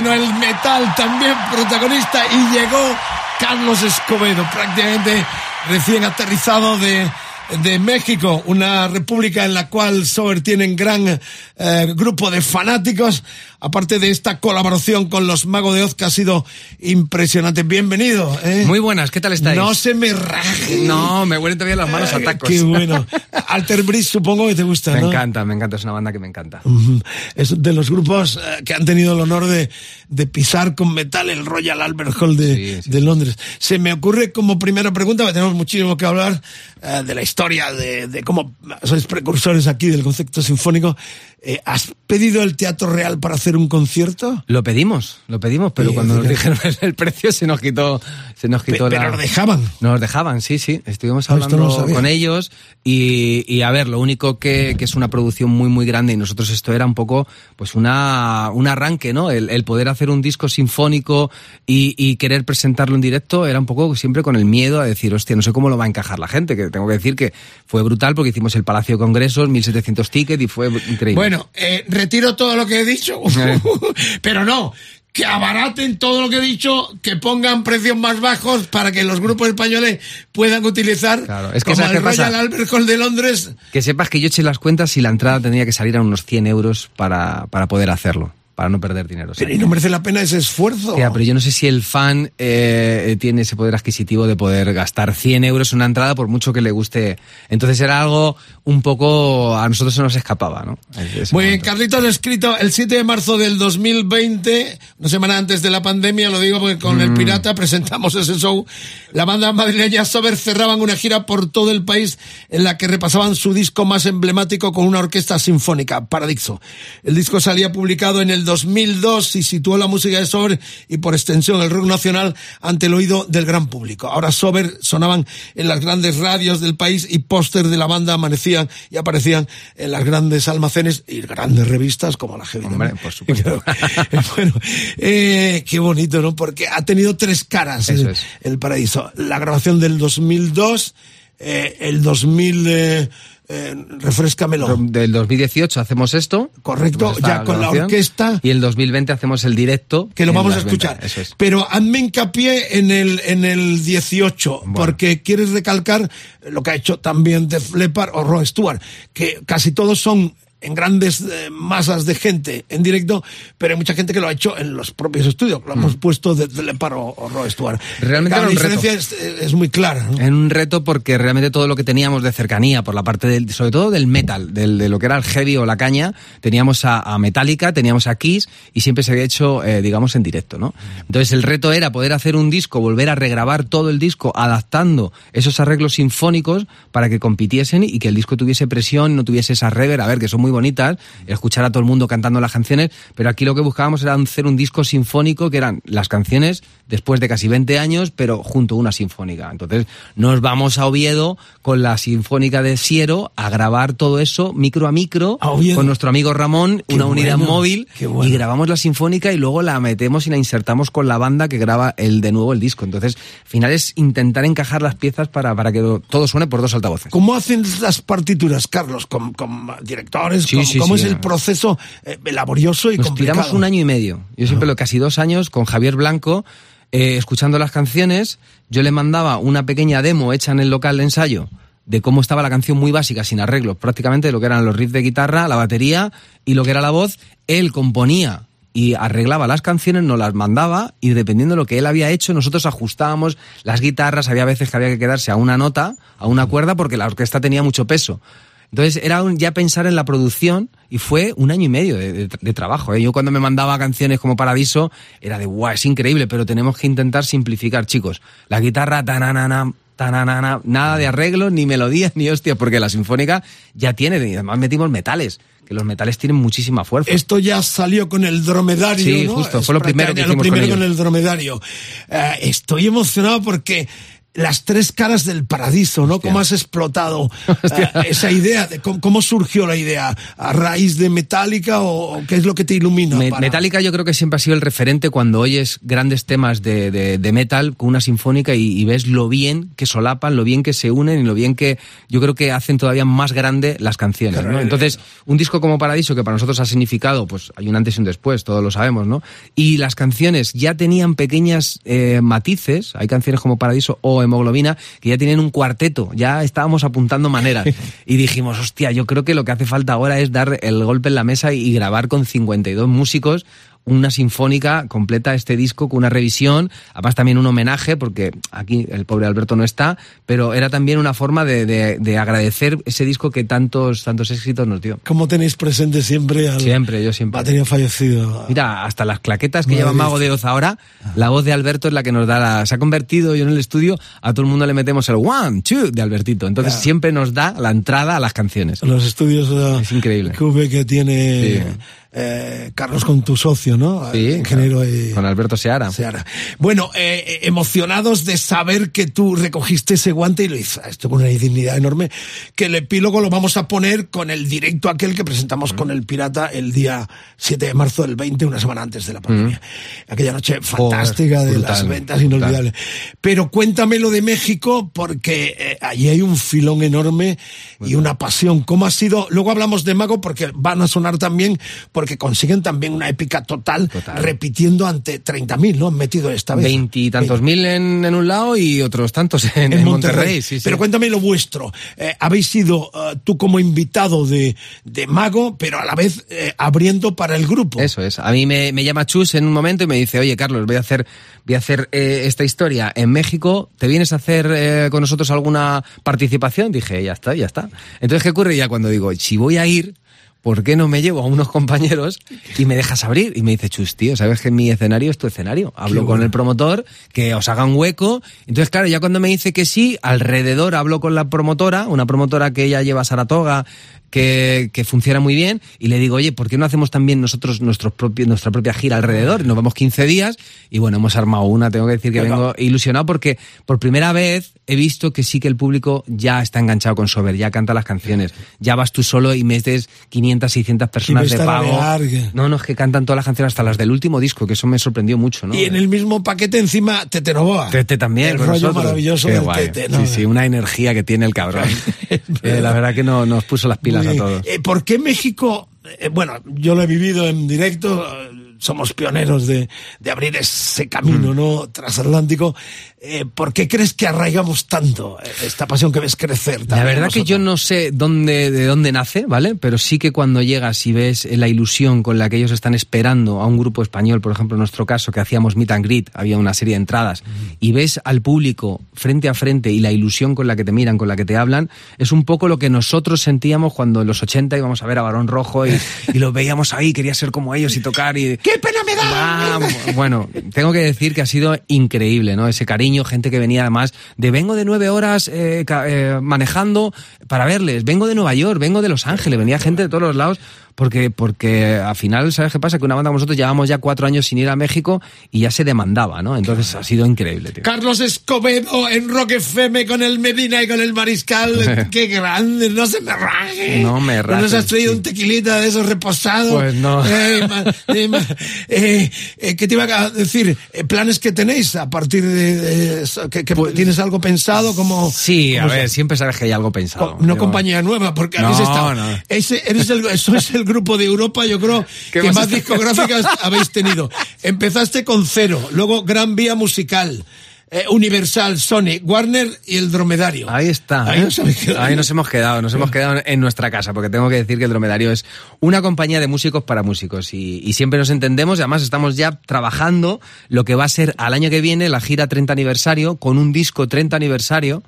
Bueno, el metal también protagonista y llegó Carlos Escobedo, prácticamente recién aterrizado de de México, una república en la cual Sober tiene un gran eh, grupo de fanáticos, aparte de esta colaboración con los Magos de Oz que ha sido impresionante. Bienvenido. ¿eh? Muy buenas, ¿qué tal estáis? No se me raje. No, me huelen todavía las manos a tacos. Qué bueno. Alter Bridge supongo que te gusta, Me ¿no? encanta, me encanta, es una banda que me encanta. Es de los grupos eh, que han tenido el honor de, de pisar con metal el Royal Albert Hall de, Sí, sí, de Londres. Se me ocurre como primera pregunta, porque tenemos muchísimo que hablar eh, de la historia, de, de cómo sois precursores aquí del concepto sinfónico. Eh, ¿Has pedido el Teatro Real para hacer un concierto? Lo pedimos, lo pedimos, pero Sí, cuando nos dijeron [LAUGHS] el precio se nos quitó, se nos Pe- quitó pero la... lo dejaban. Nos dejaban, sí, sí. Estuvimos no hablando con ellos y, y, a ver, lo único que, que es una producción muy, muy grande y nosotros esto era un poco, pues una, un arranque, ¿no? El, el poder hacer un disco sinfónico y, y querer presentarlo en directo era un poco siempre con el miedo a decir, hostia, no sé cómo lo va a encajar la gente, que tengo que decir que fue brutal porque hicimos el Palacio de Congresos, 1700 tickets y fue increíble. Bueno, eh, retiro todo lo que he dicho, [LAUGHS] Eh. pero no. Que abaraten todo lo que he dicho, que pongan precios más bajos para que los grupos españoles puedan utilizar Claro, es que como ¿sabes el? Royal Albert Hall de Londres. Que sepas que yo eché las cuentas y la entrada tendría que salir a unos 100 euros para, para poder hacerlo, para no perder dinero. o sea. Pero y no merece la pena ese esfuerzo. Hostia, pero yo no sé si el fan eh, tiene ese poder adquisitivo de poder gastar 100 euros en una entrada por mucho que le guste. Entonces era algo un poco... A nosotros se nos escapaba, ¿no? Muy bien. Carlitos ha escrito el 7 de marzo del 2020, una semana antes de la pandemia, lo digo porque con Mm. el Pirata presentamos ese show. La banda madrileña Sober cerraban una gira por todo el país en la que repasaban su disco más emblemático con una orquesta sinfónica, Paradixo. El disco salía publicado en el 2002 y situó la música de Sober y por extensión el rock nacional ante el oído del gran público. Ahora Sober sonaban en las grandes radios del país y póster de la banda amanecían y aparecían en las grandes almacenes y grandes revistas como la Heavy. Hombre, por supuesto. [LAUGHS] bueno, eh, qué bonito, ¿no? Porque ha tenido tres caras el, es. el paraíso. La grabación del 2002, eh, el 2000, eh, eh, refrescamelo. Del 2018 hacemos esto. Correcto, hacemos esta ya con la orquesta. Y el 2020 hacemos el directo. que lo vamos a escuchar. ventas, es. Pero hazme hincapié en el, en el 18, Bueno. porque quieres recalcar lo que ha hecho también Def Leppard o Rod Stewart, que casi todos son en grandes eh, masas de gente en directo, pero hay mucha gente que lo ha hecho en los propios estudios. Lo hemos pusto de Def Leppard o, o. Mm. Realmente la era un reto. diferencia es, es muy clara. ¿no? En un reto porque realmente todo lo que teníamos de cercanía, por la parte del, sobre todo del metal, del, de lo que era el heavy o la caña, teníamos a, a Metallica, teníamos a Kiss y siempre se había hecho, eh, digamos, en directo, ¿no? Entonces el reto era poder hacer un disco, volver a regrabar todo el disco, adaptando esos arreglos sinfónicos para que compitiesen y que el disco tuviese presión, no tuviese esa rever, a ver, que son muy bonitas, escuchar a todo el mundo cantando las canciones, pero aquí lo que buscábamos era hacer un disco sinfónico que eran las canciones después de casi 20 años, pero junto a una sinfónica. Entonces nos vamos a Oviedo con la sinfónica de Siero a grabar todo eso micro a micro A con nuestro amigo Ramón, Qué una unidad móvil bueno. y grabamos la sinfónica y luego la metemos y la insertamos con la banda que graba el de nuevo el disco. Entonces, al final es intentar encajar las piezas para, para que todo suene por dos altavoces. ¿Cómo hacen las partituras, Carlos? ¿Con, con directores? Sí, ¿Cómo, sí, cómo sí, es el proceso eh, laborioso y Nos complicado? tiramos un año y medio. Yo siempre lo casi dos años con Javier Blanco, eh, escuchando las canciones. Yo le mandaba una pequeña demo hecha en el local de ensayo de cómo estaba la canción muy básica, sin arreglos, prácticamente lo que eran los riffs de guitarra, la batería y lo que era la voz. Él componía y arreglaba las canciones, nos las mandaba y dependiendo de lo que él había hecho, nosotros ajustábamos las guitarras. Había veces que había que quedarse a una nota, a una cuerda, porque la orquesta tenía mucho peso. Entonces era un- ya pensar en la producción y fue un año y medio de, de- de trabajo. ¿eh? Yo cuando me mandaba canciones como Paradiso era de guau, es increíble, pero tenemos que intentar simplificar, chicos. La guitarra, tananana, tananana, nada de arreglos, ni melodías, [LAUGHS] ni hostias, porque la sinfónica ya tiene, y además metimos metales, que los metales tienen muchísima fuerza. Esto ya salió con el dromedario. Sí, ¿no? justo, fue lo primero que hicimos Lo primero con el dromedario. Eh, estoy emocionado porque las tres caras del paradiso, ¿no? Hostia. ¿Cómo has explotado [LAUGHS] eh, esa idea? De cómo, cómo surgió la idea? ¿A raíz de Metallica o, o qué es lo que te ilumina? Me- para- Metallica yo creo que siempre ha sido el referente cuando oyes grandes temas de, de- de metal con una sinfónica y, y ves lo bien que solapan, lo bien que se unen y lo bien que yo creo que hacen todavía más grande las canciones. ¿no? Entonces, un disco como Paradiso, que para nosotros ha significado, pues hay un antes y un después, todos lo sabemos, ¿no? Y las canciones ya tenían pequeñas eh, matices, hay canciones como Paradiso o Hemoglobina, que ya tienen un cuarteto, ya estábamos apuntando maneras. [LAUGHS] Y dijimos, hostia, yo creo que lo que hace falta ahora es dar el golpe en la mesa y grabar con 52 músicos una sinfónica completa este disco con una revisión, además también un homenaje, porque aquí el pobre Alberto no está, pero era también una forma de, de- de agradecer ese disco que tantos, tantos éxitos nos dio. ¿Cómo tenéis presente siempre al Siempre, yo siempre. batería fallecido? Mira, hasta las claquetas que lleva Mago de Oz ahora, la voz de Alberto es la que nos da la... Se ha convertido, yo en el estudio, a todo el mundo le metemos el one, two de Albertito. Entonces siempre nos da la entrada a las canciones. Los estudios Es increíble. QV que tiene Sí. Eh, Carlos con tu socio, ¿no? Sí, Ingeniero. Con Alberto Seara. Seara. Bueno, eh, eh, emocionados de saber que tú recogiste ese guante y lo hizo esto con una dignidad enorme, que el epílogo lo vamos a poner con el directo aquel que presentamos con el Pirata el día 7 de marzo del 20, una semana antes de la pandemia. Aquella noche fantástica de brutal, las ventas inolvidables. Pero cuéntame lo de México, porque allí hay un filón enorme y una pasión. ¿Cómo ha sido? Luego hablamos de Mago porque van a sonar también, porque consiguen también una épica total, Total. repitiendo ante 30.000, ¿no? Han metido esta vez. Veintitantos mil en, en un lado y otros tantos en, En en Monterrey. Monterrey. sí, sí. Pero cuéntame lo vuestro. Eh, habéis sido eh, tú como invitado de, de Mago, pero a la vez eh, abriendo para el grupo. Eso es. A mí me, me llama Chus en un momento y me dice, oye, Carlos, voy a hacer, voy a hacer eh, esta historia en México. ¿Te vienes a hacer con nosotros alguna participación? Dije, ya está, ya está. Entonces, ¿qué ocurre? Ya cuando digo, si voy a ir, ¿por qué no me llevo a unos compañeros y me dejas abrir? Y me dice, Chus, tío, ¿sabes que mi escenario es tu escenario? Hablo Qué con bueno. el promotor, que os haga un hueco. Entonces, claro, ya cuando me dice que sí, alrededor hablo con la promotora, una promotora que ella lleva a Saratoga, que, que funciona muy bien, y le digo, oye, ¿por qué no hacemos también nosotros nuestros propios, nuestra propia gira alrededor? Nos vamos 15 días, y bueno, hemos armado una, tengo que decir que vengo ilusionado porque por primera vez he visto que sí que el público ya está enganchado con Sober, ya canta las canciones, ya vas tú solo y metes 500, 600 personas de pago. No, no, es que cantan todas las canciones, hasta las del último disco, que eso me sorprendió mucho, ¿no? Y en el mismo paquete encima Tete Novoa. Tete también. El rollo nosotros. maravilloso Qué del guay. Tete. ¿no? Sí, sí, una energía que tiene el cabrón. [LAUGHS] Eh, la verdad que no, nos puso las pilas a todos. Eh, ¿Por qué México? eh, bueno, yo lo he vivido en directo. Somos pioneros de, de abrir ese Mm. camino, ¿no? Transatlántico. Eh, ¿Por qué crees que arraigamos tanto eh, esta pasión que ves crecer? La verdad que yo no sé dónde, de dónde nace, ¿vale? Pero sí que cuando llegas y ves la ilusión con la que ellos están esperando a un grupo español, por ejemplo, en nuestro caso, que hacíamos meet and greet, había una serie de entradas, y ves al público frente a frente y la ilusión con la que te miran, con la que te hablan, es un poco lo que nosotros sentíamos cuando en los 80 íbamos a ver a Barón Rojo y, [LAUGHS] y los veíamos ahí, quería ser como ellos y tocar y... ¡Qué pena me da! Bueno, tengo que decir que ha sido increíble, ¿no? Ese cariño, gente que venía además de vengo de nueve horas eh, eh, manejando para verles, vengo de Nueva York, vengo de Los Ángeles, venía gente de todos los lados. Porque, porque al final, ¿sabes qué pasa? Que una banda como nosotros llevamos ya cuatro años sin ir a México y ya se demandaba, ¿no? Entonces ha sido increíble, tío. Carlos Escobedo en Rock FM con el Medina y con el Mariscal. [LAUGHS] ¡Qué grande! No se me raje. No me ¿No nos has traído sí. un tequilita de esos reposados? Pues no. [LAUGHS] Eh, eh, eh, eh, ¿Qué te iba a decir? ¿Planes que tenéis a partir de, de eso? ¿Que, que ¿Tienes algo pensado? como Pues Sí, a ver, siempre sabes que hay algo pensado. No compañía nueva, porque No, habéis estado. no. Ese, eres el, eso es el grupo de Europa, yo creo, [LAUGHS] ¿Qué que más más discográficas [LAUGHS] habéis tenido. Empezaste con Cero, luego Gran Vía Musical, eh, Universal, Sony, Warner y el Dromedario. Ahí está. Ahí ¿eh? nos. Ahí nos hemos quedado, nos hemos quedado en nuestra casa, porque tengo que decir que el Dromedario es una compañía de músicos para músicos y, y siempre nos entendemos y además estamos ya trabajando lo que va a ser al año que viene la gira 30 aniversario con un disco 30 aniversario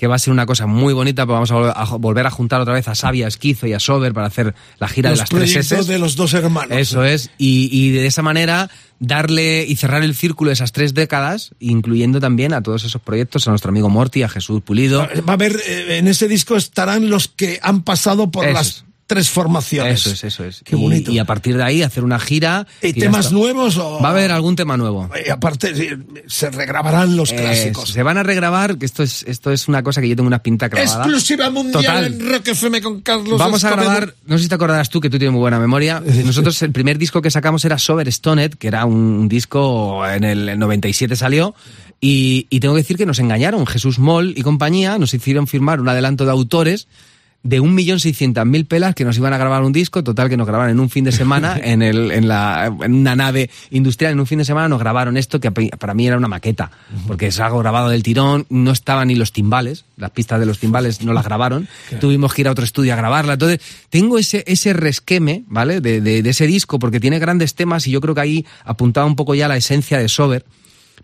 que va a ser una cosa muy bonita, porque vamos a, vol- a volver a juntar otra vez a Sabia, a Esquizo y a Sober para hacer la gira Los de las tres S. de los dos hermanos. Eso es, y, y de esa manera darle y cerrar el círculo de esas tres décadas, incluyendo también a todos esos proyectos, a nuestro amigo Morty, a Jesús Pulido. Va a haber, eh, en ese disco estarán los que han pasado por Eso las. Tres formaciones. Eso es, eso es. Qué bonito. Y, a partir de ahí hacer una gira. ¿Y temas nuevos o...? Va a haber algún tema nuevo. Aparte, se regrabarán los Eh, clásicos. se van a regrabar, que esto es, esto es una cosa que yo tengo una pinta clavada. Exclusiva mundial Total. en Rock FM con Carlos Vamos a grabar, no sé si te acordarás tú, que tú tienes muy buena memoria. [LAUGHS] Nosotros el primer disco que sacamos era Sober Stoned, que era un disco en el 97 salió. Y, y tengo que decir que nos engañaron. Jesús Moll y compañía nos hicieron firmar un adelanto de autores de 1.600.000 pelas que nos iban a grabar un disco, total que nos grabaron en un fin de semana, [LAUGHS] en, el, en, la, en una nave industrial, en un fin de semana nos grabaron esto que pa- para mí era una maqueta, porque es algo grabado del tirón, no estaban ni los timbales, las pistas de los timbales no las grabaron, [LAUGHS] tuvimos que ir a otro estudio a grabarla, entonces tengo ese, ese resqueme, ¿vale? De, de- de ese disco, porque tiene grandes temas y yo creo que ahí apuntaba un poco ya la esencia de Sober,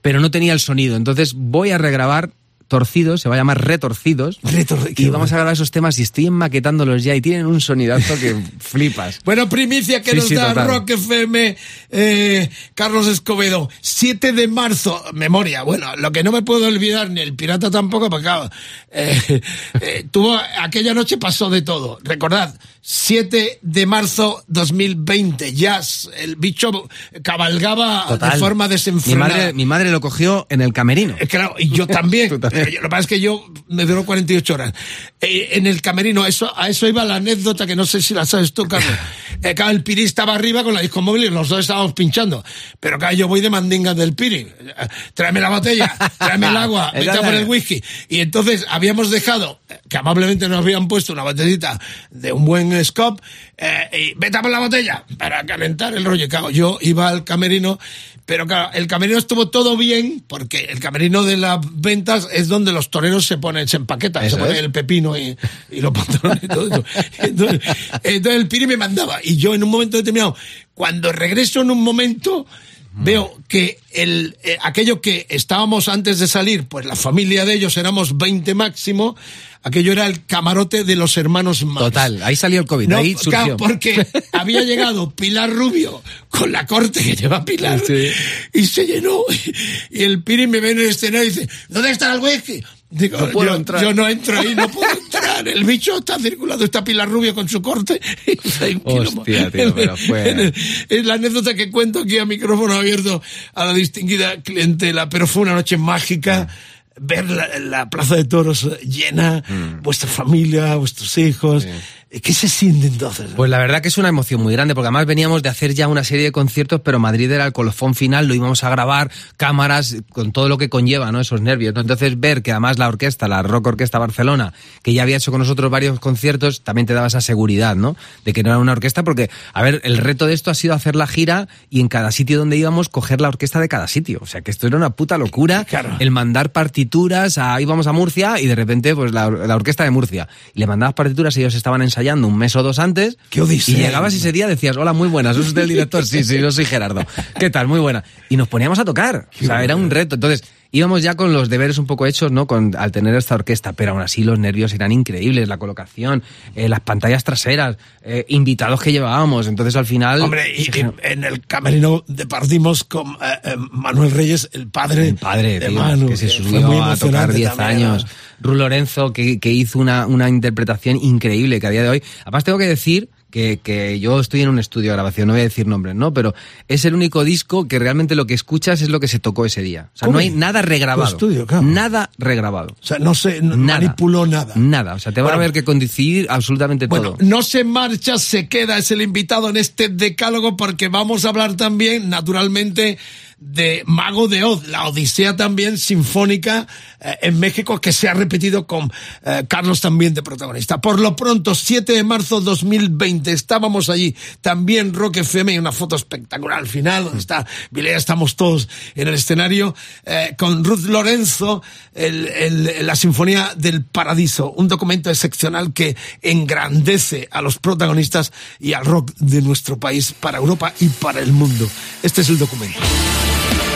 pero no tenía el sonido, entonces voy a regrabar Torcidos, se va a llamar Retorcidos. Retor- y vamos a grabar esos temas y estoy enmaquetándolos ya y tienen un sonidazo que [LAUGHS] flipas. Bueno, primicia que Sí, nos sí, da total. Rock FM, eh, Carlos Escobedo. 7 de marzo, memoria. Bueno, lo que no me puedo olvidar, ni el pirata tampoco, porque claro, eh, [LAUGHS] eh, tuvo, aquella noche pasó de todo. Recordad, 7 de marzo 2020, Jazz, el bicho cabalgaba Total. de forma Mi desenfrenada. madre, mi madre lo cogió en el camerino. Eh, Claro, y yo también. [LAUGHS] Eh, Lo que pasa es que yo me duró 48 horas. Eh, en el camerino, eso, a eso iba la anécdota que no sé si la sabes tú, Carlos. [LAUGHS] Eh, claro, el Piri estaba arriba con la disco móvil y los dos estábamos pinchando. Pero claro, yo voy de mandinga del Piri. Tráeme la botella, tráeme el agua, [LAUGHS] vete a por el whisky. Y entonces habíamos dejado, que amablemente nos habían puesto una botellita de un buen scope, eh, y vete a por la botella para calentar el rollo. Claro, yo iba al camerino, pero claro, el camerino estuvo todo bien, porque el camerino de las ventas es donde los toreros se ponen, se empaquetan, Eso se ponen es. el pepino y, y los pantalones y todo eso. Entonces, entonces el Piri me mandaba, y yo en un momento determinado, cuando regreso en un momento, veo que el, eh, aquello que estábamos antes de salir, pues la familia de ellos éramos 20 máximo, aquello era el camarote de los hermanos Marx. Total, ahí salió el COVID, No, ahí surgió. porque [LAUGHS] había llegado Pilar Rubio con la corte que lleva Pilar Sí. y se llenó. Y el Piri me ve en el escenario y dice, ¿dónde está el whisky? Digo, No puedo yo, entrar. yo no entro ahí, no puedo entrar. El bicho está circulando, está Pilar Rubio con su corte. Hostia, tío, pero fue- Es la anécdota que cuento aquí a micrófono abierto a la distinguida clientela, pero fue una noche mágica. Ver la, la plaza de toros llena, Mm. vuestra familia, vuestros hijos. ¿Qué se siente entonces? Pues la verdad que es una emoción muy grande, porque además veníamos de hacer ya una serie de conciertos, pero Madrid era el colofón final, lo íbamos a grabar, cámaras, con todo lo que conlleva, ¿no? Esos nervios. ¿no? Entonces ver que además la orquesta, la Rock Orquesta Barcelona, que ya había hecho con nosotros varios conciertos, también te daba esa seguridad, ¿no? De que no era una orquesta, porque, a ver, el reto de esto ha sido hacer la gira y en cada sitio donde íbamos coger la orquesta de cada sitio. O sea, que esto era una puta locura. Claro. El mandar partituras, a, íbamos a Murcia y de repente, pues la, la orquesta de Murcia. Y le mandabas partituras, ellos estaban ensayando un mes o dos antes. ¡Qué odisea! Y llegabas ese día decías, hola, muy buenas, ¿es usted el director? Sí, sí, yo soy Gerardo. ¿Qué tal? Muy buena. Y nos poníamos a tocar. O sea, era un reto. Entonces, íbamos ya con los deberes un poco hechos, ¿no? Con, al tener esta orquesta, pero aún así los nervios eran increíbles, la colocación, eh, las pantallas traseras, eh, invitados que llevábamos. Entonces, al final... Hombre, y, en el camerino departimos con eh, Manuel Reyes, el padre, El padre, de tío, Manu, que se subió a tocar emocionante 10 también, años. Ru Lorenzo, que, que hizo una, una interpretación increíble que a día de hoy. Además, tengo que decir que, que yo estoy en un estudio de grabación, no voy a decir nombres, ¿no? Pero es el único disco que realmente lo que escuchas es lo que se tocó ese día. O sea, ¿Cómo? no hay nada regrabado. Tu estudio, claro. Nada regrabado. O sea, no se no Nada. manipuló nada. Nada. O sea, te van Bueno, a ver que coincidir absolutamente Bueno, todo. no se marcha, se queda, es el invitado en este decálogo porque vamos a hablar también, naturalmente, de Mago de Oz, la Odisea también sinfónica eh, en México que se ha repetido con eh, Carlos también de protagonista. Por lo pronto, 7 de marzo 2020, estábamos allí, también Rock FM y una foto espectacular al final, donde está Vilea, estamos todos en el escenario, eh, con Ruth Lorenzo, el- la Sinfonía del Paradiso, un documento excepcional que engrandece a los protagonistas y al rock de nuestro país para Europa y para el mundo. Este es el documento. Tu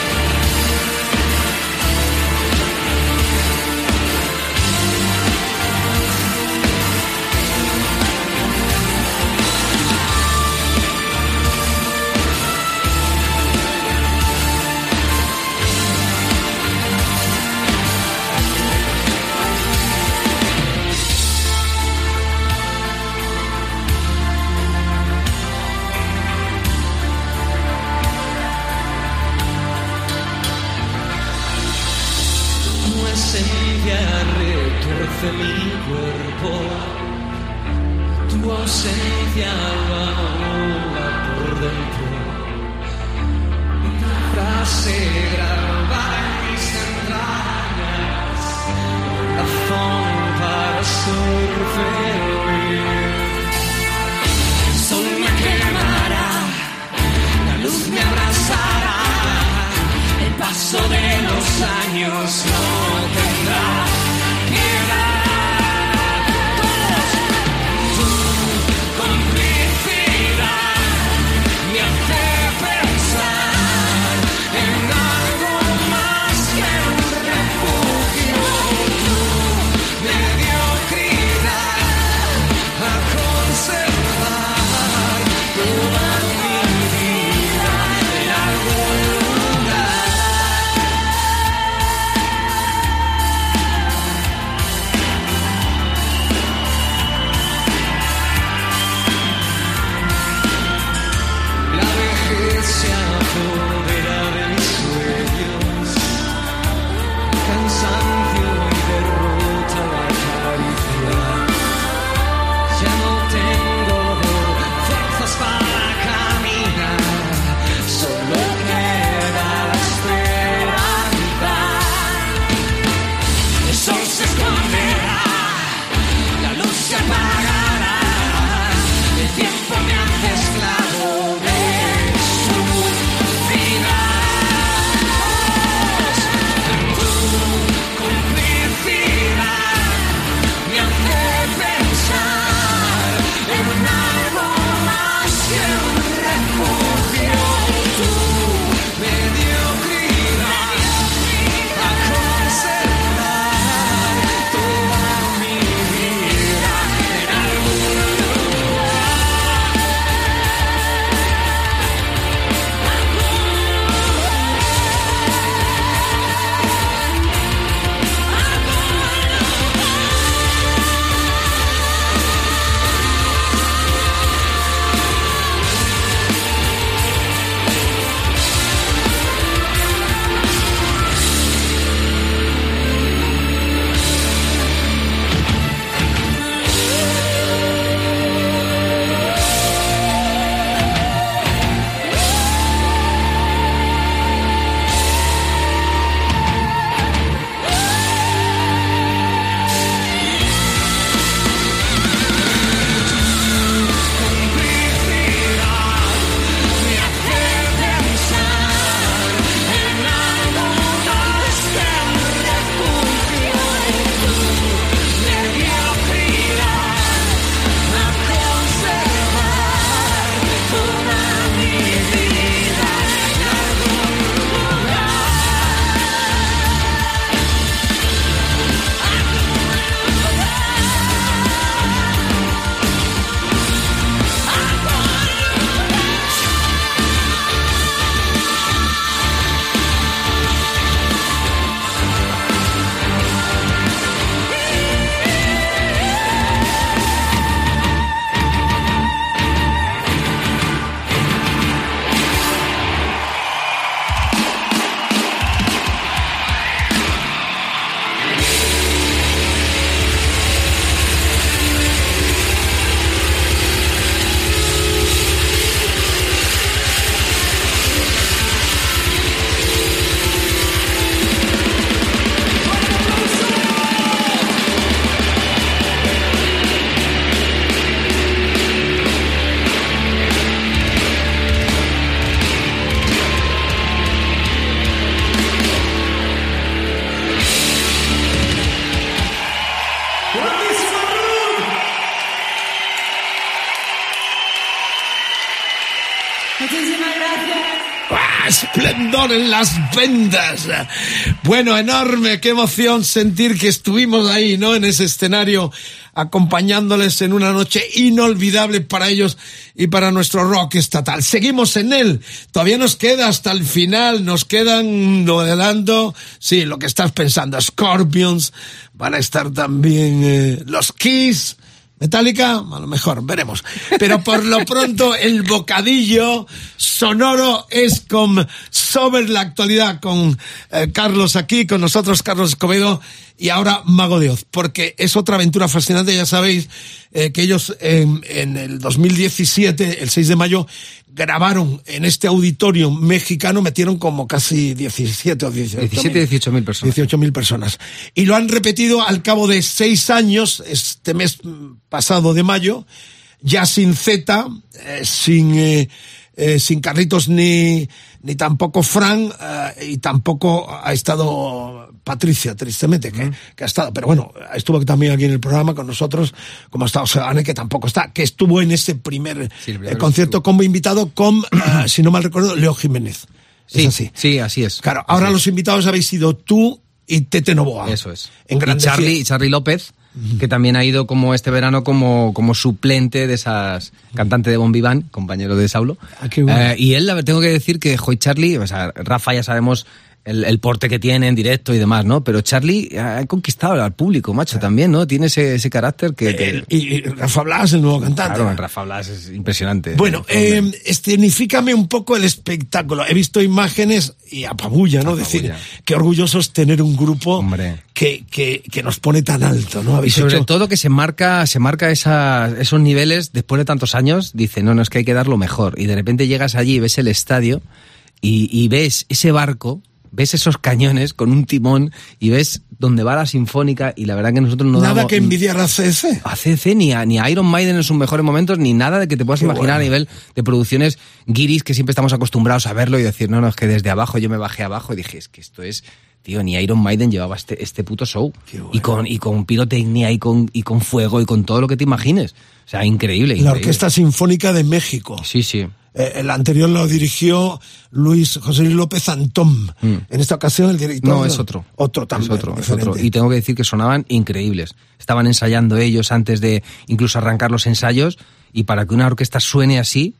en las vendas. Bueno, enorme, qué emoción sentir que estuvimos ahí, ¿no? En ese escenario, acompañándoles en una noche inolvidable para ellos y para nuestro rock estatal. Seguimos en él. Todavía nos queda hasta el final, nos quedan modelando, sí, lo que estás pensando, Scorpions, van a estar también eh, los Kiss, Metallica, a lo mejor, veremos. Pero por lo pronto, el bocadillo sonoro es con Sober la actualidad, con eh, Carlos aquí, con nosotros, Carlos Escobedo, y ahora Mago de Oz, porque es otra aventura fascinante, ya sabéis eh, que ellos en, en el 2017, el 6 de mayo, grabaron en este auditorio mexicano, metieron como casi 17 o 18 17, 18 mil personas. 18 mil personas. Y lo han repetido al cabo de seis años, este mes mm, pasado de mayo, ya sin Z, eh, sin eh, eh, sin Carlitos ni, ni tampoco Fran, eh, y tampoco ha estado Patricia, tristemente, que, que ha estado, pero bueno, estuvo también aquí en el programa con nosotros, como ha estado Sebane, que tampoco está, que estuvo en ese primer Sí, eh, concierto estuvo. como invitado con, [CLEARS THROAT] si no mal recuerdo, Leo Jiménez. Sí, es así. sí, así es. Claro, ahora Así los invitados habéis sido tú y Tete Novoa. es. Eso es. En y Charlie, y Charlie López, que también ha ido como este verano como, como suplente de esas cantante de Bon Vivant, compañero de Saulo. Ah, bueno. Eh, y él, la verdad, tengo que decir que Joy Charlie, o sea, Rafa ya sabemos el, el porte que tiene en directo y demás, ¿no? Pero Charlie ha conquistado al público, macho, también, ¿no? Tiene ese, ese carácter que... que- El- y, Rafa Blas, el nuevo cantante. claro, Rafa Blas es impresionante. Bueno, eh, escenifícame un poco el espectáculo. He visto imágenes y apabulla, ¿no? Apabulla. Decir, qué orgullosos tener un grupo Hombre. que, que, que nos pone tan alto, ¿no? Y sobre hecho- todo que se marca, se marca esa- esos niveles después de tantos años, dice, no, no, es que hay que dar lo mejor. Y de repente llegas allí y ves el estadio y, y ves ese barco, ves esos cañones con un timón y ves dónde va la sinfónica y la verdad que nosotros no Nada damos- que envidiar a CS. a CC ni a, ni a Iron Maiden en sus mejores momentos, ni nada de que te puedas Qué imaginar bueno. a nivel de producciones guiris que siempre estamos acostumbrados a verlo y decir, no, no, es que desde abajo yo me bajé abajo y dije, es que esto es, tío, ni Iron Maiden llevaba este, este puto show. Bueno. Y con, y con pirotecnia y con, y con fuego y con todo lo que te imagines. O sea, increíble. La increíble. Orquesta Sinfónica de México. Sí, sí. Eh, el anterior lo dirigió Luis José Luis López Antón. En esta ocasión el director. Mm. No, es otro. Otro también. Es otro, es otro. Y tengo que decir que sonaban increíbles. Estaban ensayando ellos antes de incluso arrancar los ensayos. Y para que una orquesta suene así,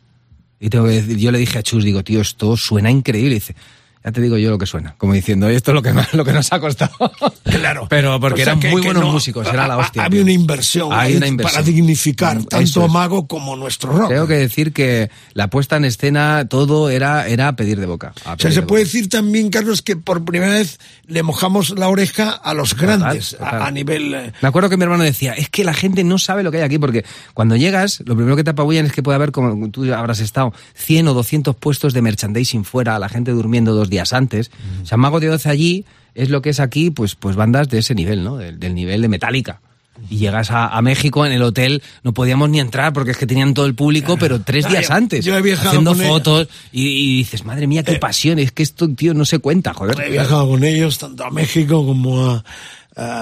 y tengo que decir, yo le dije a Chus, digo, tío, esto suena increíble. Y dice, ya te digo yo lo que suena. Como diciendo, esto es lo que, más- lo que nos ha costado. [LAUGHS] Claro. Pero porque O sea, eran que- muy que buenos no- músicos, era la hostia. Había una inversión, Hay ahí una inversión. para dignificar Mm, tanto. Mago como nuestro rock. Tengo que decir que la puesta en escena, todo era, era pedir de boca. O sea, se de puede boca. decir también, Carlos, que por primera vez le mojamos la oreja a los grandes, total. A, nivel... eh, Me acuerdo que mi hermano decía, es que la gente no sabe lo que hay aquí, porque cuando llegas, lo primero que te apabullan es que puede haber, como tú habrás estado, 100 o 200 puestos de merchandising fuera, la gente durmiendo dos días antes. O sea, Mago de Oz allí es lo que es aquí, pues, pues bandas de ese nivel, ¿no? Del, del nivel de Metallica. Y llegas a, a México, en el hotel, no podíamos ni entrar porque es que tenían todo el público, pero tres días antes. yo he viajado haciendo con fotos y, y dices, madre mía, qué pasión, es que esto, tío, no se cuenta, joder. He viajado con ellos tanto a México como a,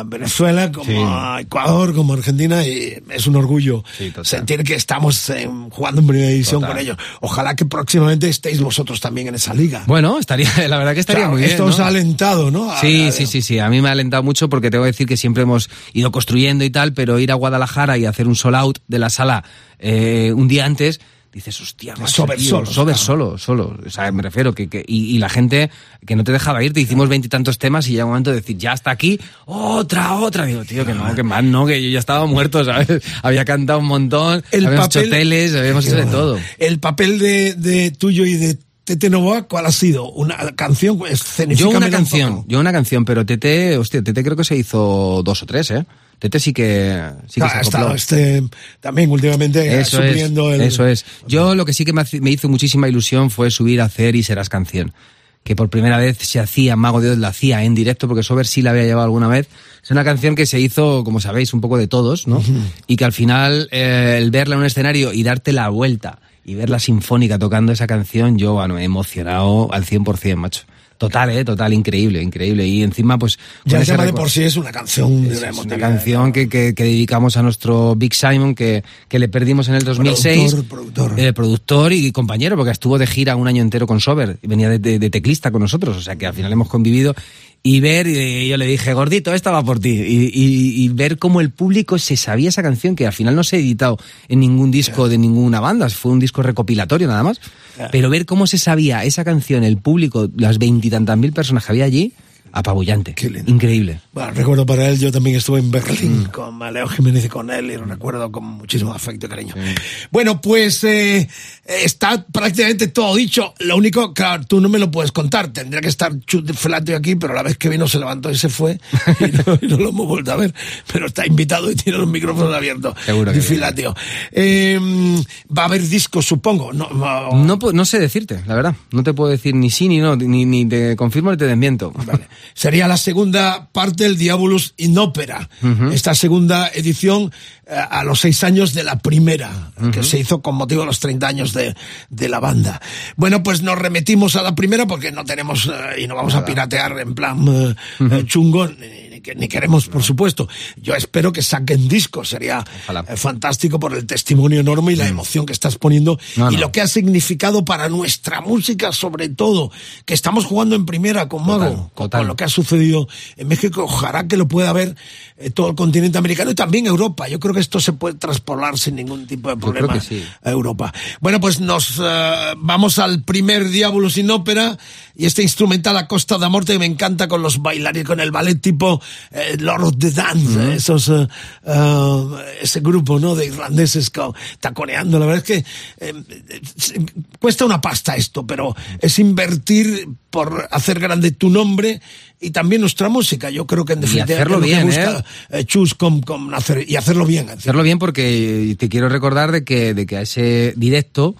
Venezuela, como Sí. Ecuador, como Argentina, y es un orgullo Sí, sentir que estamos eh, jugando en primera división Total. con ellos. Ojalá que próximamente estéis vosotros también en esa liga. Bueno, estaría, [LAUGHS] la verdad que estaría muy bien. Esto ¿no? os ha alentado, ¿no? A- Sí, a- sí, sí, sí. A mí me ha alentado mucho porque tengo que decir que siempre hemos ido construyendo y tal, pero ir a Guadalajara y hacer un sold out de la sala eh, un día antes, dices, hostia, Sober tío, solos, sober solo, solo. O sea, me refiero que, que y, y la gente que no te dejaba ir, te hicimos veintitantos temas y llega un momento de decir, ya hasta aquí, otra, otra. Digo, tío, que no, que más no, que yo ya estaba muerto, ¿sabes? [LAUGHS] Había cantado un montón, El habíamos papel- hecho teles, habíamos hecho de todo. El papel de, de tuyo y de Tete Novoa, ¿cuál ha sido? ¿Una canción? Yo una un canción, yo una canción, pero Tete, hostia, Tete creo que se hizo dos o tres, ¿eh? Tete sí que, sí que Ah, se ha estado este, también últimamente eh, Eso es, el... eso es. Yo lo que sí que me hizo muchísima ilusión fue subir a hacer y serás canción. Que por primera vez se hacía, Mago de Dios la hacía en directo, porque Sober sí la había llevado alguna vez. Es una canción que se hizo, como sabéis, un poco de todos, ¿no? Y que al final, eh, el verla en un escenario y darte la vuelta y ver la sinfónica tocando esa canción, yo, bueno, emocionado al 100%, macho. Total, eh, total, increíble, increíble. Y encima, pues... Ya el tema de por sí es una canción de es una canción que, que- que dedicamos a nuestro Big Simon, que, que le perdimos en el 2006. Productor, productor. Eh, productor y compañero, porque estuvo de gira un año entero con Sober. y Venía de, de- de teclista con nosotros, o sea que al final hemos convivido. Y ver, y yo le dije, gordito, esta va por ti. Y, y- y ver cómo el público se sabía esa canción, que al final no se ha editado en ningún disco de ninguna banda, fue un disco recopilatorio nada más. Pero ver cómo se sabía esa canción, el público, las veintitantas mil personas que había allí, apabullante. Increíble. Bueno, recuerdo para él, yo también estuve en Berlín con Leo Jiménez y con él y lo recuerdo con muchísimo afecto y cariño. Bueno, pues eh, está prácticamente todo dicho. Lo único, claro, tú no me lo puedes contar. Tendría que estar Chut de Felatio aquí, pero la vez que vino se levantó y se fue y no, y no lo hemos vuelto a ver. Pero está invitado y tiene los micrófonos abiertos. Seguro que. Filatio. Eh, va a haber discos, supongo. No, no- no sé decirte, la verdad. No te puedo decir ni sí ni no, ni, ni te confirmo ni te desmiento. Vale. Sería la segunda parte del Diabolus in Opera. Esta segunda edición eh, a los seis años de la primera, que se hizo con motivo de los 30 años de, de la banda. Bueno, pues nos remetimos a la primera porque no tenemos eh, y no vamos a piratear en plan eh, chungo. Ni, ni que- ni queremos, por supuesto. Yo espero que saquen discos, sería Ojalá. eh, fantástico por el testimonio enorme y la emoción que estás poniendo No, y no. lo que ha significado para nuestra música, sobre todo, que estamos jugando en primera con Mago, Total, con- total. con lo que ha sucedido en México. Ojalá que lo pueda ver eh, todo el continente americano y también Europa. Yo creo que esto se puede traspolar sin ningún tipo de problema sí. a Europa. Bueno, pues nos eh, vamos al primer Diablo sin ópera y este instrumental a Costa da Morte que me encanta con los bailarines, con el ballet tipo eh, Lord of the Dance, esos, eh, eh, ese grupo ¿no? de irlandeses co- taconeando. La verdad es que eh, cuesta una pasta esto, pero es invertir por hacer grande tu nombre y también nuestra música. Yo creo que en definitiva hacerlo es lo que bien, busca eh, Chus con, con hacer, y hacerlo bien. Hacerlo bien porque te quiero recordar de que, de que a ese directo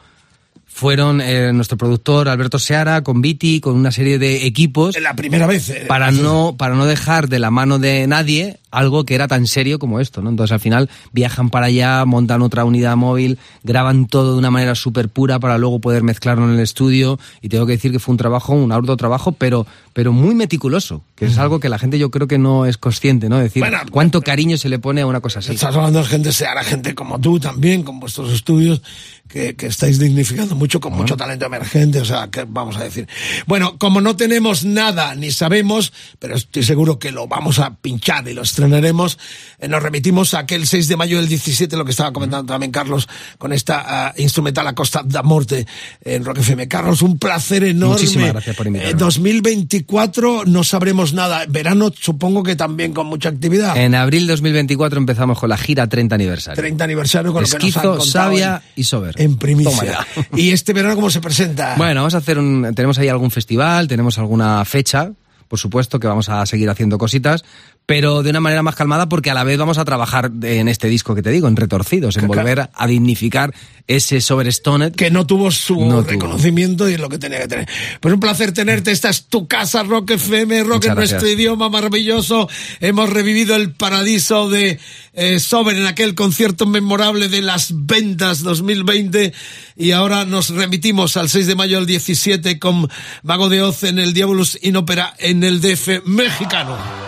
fueron eh, nuestro productor Alberto Seara con Viti, con una serie de equipos La primera vez. eh, para no para no dejar de la mano de nadie algo que era tan serio como esto, ¿no? Entonces al final viajan para allá, montan otra unidad móvil, graban todo de una manera súper pura para luego poder mezclarlo en el estudio y tengo que decir que fue un trabajo, un arduo trabajo, pero pero muy meticuloso, que es algo que la gente yo creo que no es consciente, ¿no? Decir Bueno, cuánto cariño se le pone a una cosa así. Estás hablando de gente, sea la gente como tú también, con vuestros estudios, que, que estáis dignificando mucho, con mucho talento emergente, o sea, que vamos a decir. Bueno, como no tenemos nada, ni sabemos, pero estoy seguro que lo vamos a pinchar y lo estrenaremos, eh, nos remitimos a aquel 6 de mayo del 17, lo que estaba comentando también Carlos, con esta ah, instrumental a Costa da Morte en Rock FM. Carlos, un placer enorme. Muchísimas gracias por invitarme. Eh, 2024 no sabremos nada. Verano supongo que también con mucha actividad. En abril 2024 empezamos con la gira 30 aniversario. 30 aniversario con lo que nos han Esquizo, contado Sabia en, y Sober. En primicia. ¿Y este verano cómo se presenta? Bueno, vamos a hacer un. Tenemos ahí algún festival, tenemos alguna fecha, por supuesto, que vamos a seguir haciendo cositas, pero de una manera más calmada porque a la vez vamos a trabajar en este disco que te digo, en Retorcidos, en volver a dignificar ese Sober Stoned. que no tuvo su No tuvo. reconocimiento y es lo que tenía que tener. Pues un placer tenerte. Esta es tu casa, Rock FM, Rock en nuestro idioma maravilloso. Hemos revivido el paradiso de eh, Sober en aquel concierto memorable de las ventas 2020 y ahora nos remitimos al 6 de mayo del 17 con Mago de Oz en el Diabolus in Opera en el DF mexicano.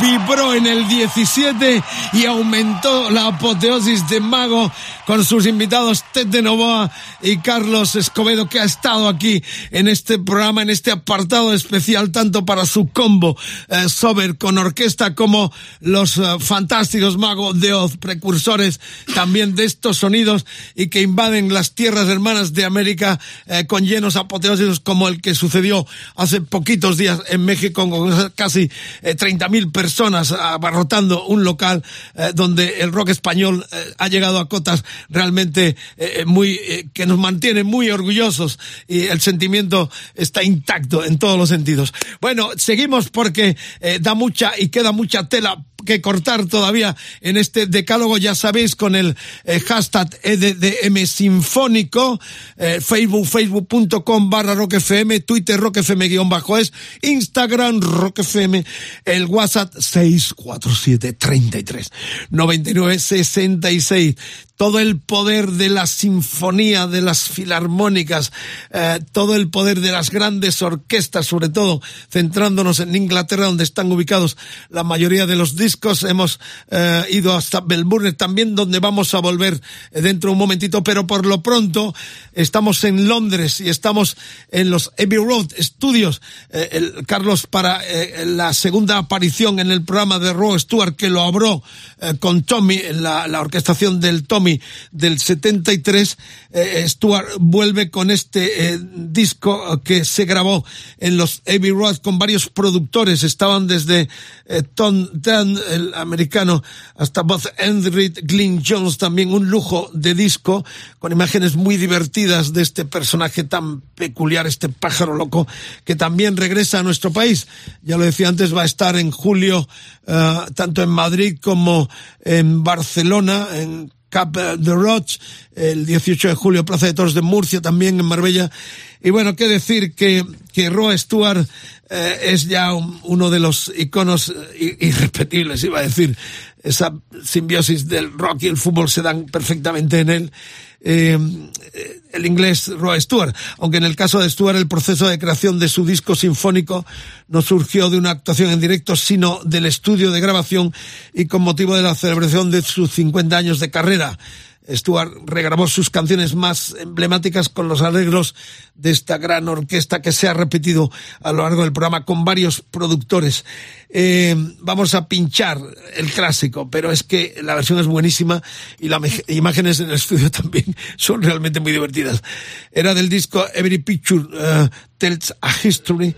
vibró en el 17 y aumentó la apoteosis de Mago con sus invitados Tete Novoa y Carlos Escobedo, que ha estado aquí en este programa, en este apartado especial, tanto para su combo eh, Sober con orquesta como los eh, fantásticos Mago de Oz, precursores también de estos sonidos y que invaden las tierras hermanas de América eh, con llenos apoteósicos como el que sucedió hace poquitos días en México con casi 30.000 personas abarrotando un local eh, donde el rock español eh, ha llegado a cotas realmente eh, muy que nos mantiene muy orgullosos y el sentimiento está intacto en todos los sentidos. Bueno, seguimos porque da mucha y queda mucha tela que cortar todavía en este decálogo, ya sabéis, con el eh, hashtag EDDM Sinfónico, eh, Facebook, facebook.com barra roquefm, Twitter roquefm guion bajo es, Instagram roquefm, el WhatsApp 647 33 99 66 todo el poder de la sinfonía, de las filarmónicas, eh, todo el poder de las grandes orquestas, sobre todo centrándonos en Inglaterra, donde están ubicados la mayoría de los discos. Hemos eh, ido hasta Melbourne también, donde vamos a volver dentro de un momentito, pero por lo pronto estamos en Londres y estamos en los Abbey Road Studios. Eh, el, Carlos, para eh, la segunda aparición en el programa de Roe Stewart, que lo abrió con Tommy, la, la orquestación del Tommy del 73, eh, Stuart vuelve con este disco que se grabó en los Abbey Road con varios productores. Estaban desde eh, Tom Dunn, el americano, hasta Buzz Endrid, Glyn Jones, también un lujo de disco con imágenes muy divertidas de este personaje tan peculiar, este pájaro loco, que también regresa a nuestro país. Ya lo decía antes, va a estar en julio, eh, tanto en Madrid como en Barcelona, en Cap de Roche, el 18 de julio, Plaza de Toros de Murcia, también en Marbella. Y bueno, qué decir que, que Roe Stewart eh, es ya un- uno de los iconos eh, irrepetibles, iba a decir. Esa simbiosis del rock y el fútbol se dan perfectamente en él. Eh, el inglés Roy Stewart, aunque en el caso de Stewart el proceso de creación de su disco sinfónico no surgió de una actuación en directo, sino del estudio de grabación y con motivo de la celebración de sus 50 años de carrera. Stewart regrabó sus canciones más emblemáticas con los arreglos de esta gran orquesta que se ha repetido a lo largo del programa con varios productores. Eh, vamos a pinchar el clásico, pero es que la versión es buenísima y las imágenes en el estudio [LAUGHS] también son realmente muy divertidas. Era del disco Every Picture eh, Tells a History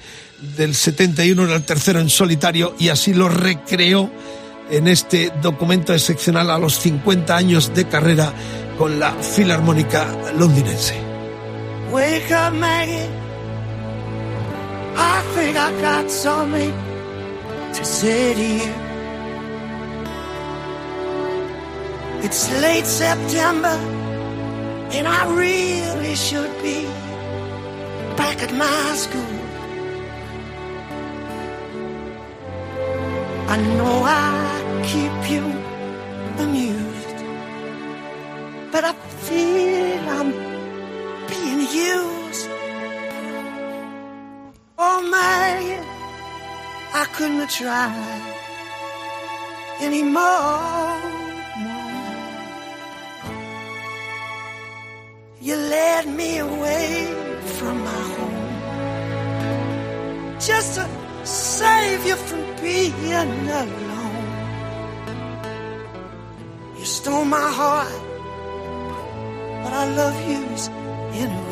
del 71, era el tercero en solitario y así lo recreó en este documento excepcional a los 50 años de carrera con la Filarmónica Londinense. Wake up, Maggie. I think I got something to say to you. It's late September, and I really should be back at my school. I know I keep you amused, but I feel I'm being used. Oh man, I couldn't tried anymore. You led me away from my home just to save you from being alone. Stole my heart, but I love yous anyway.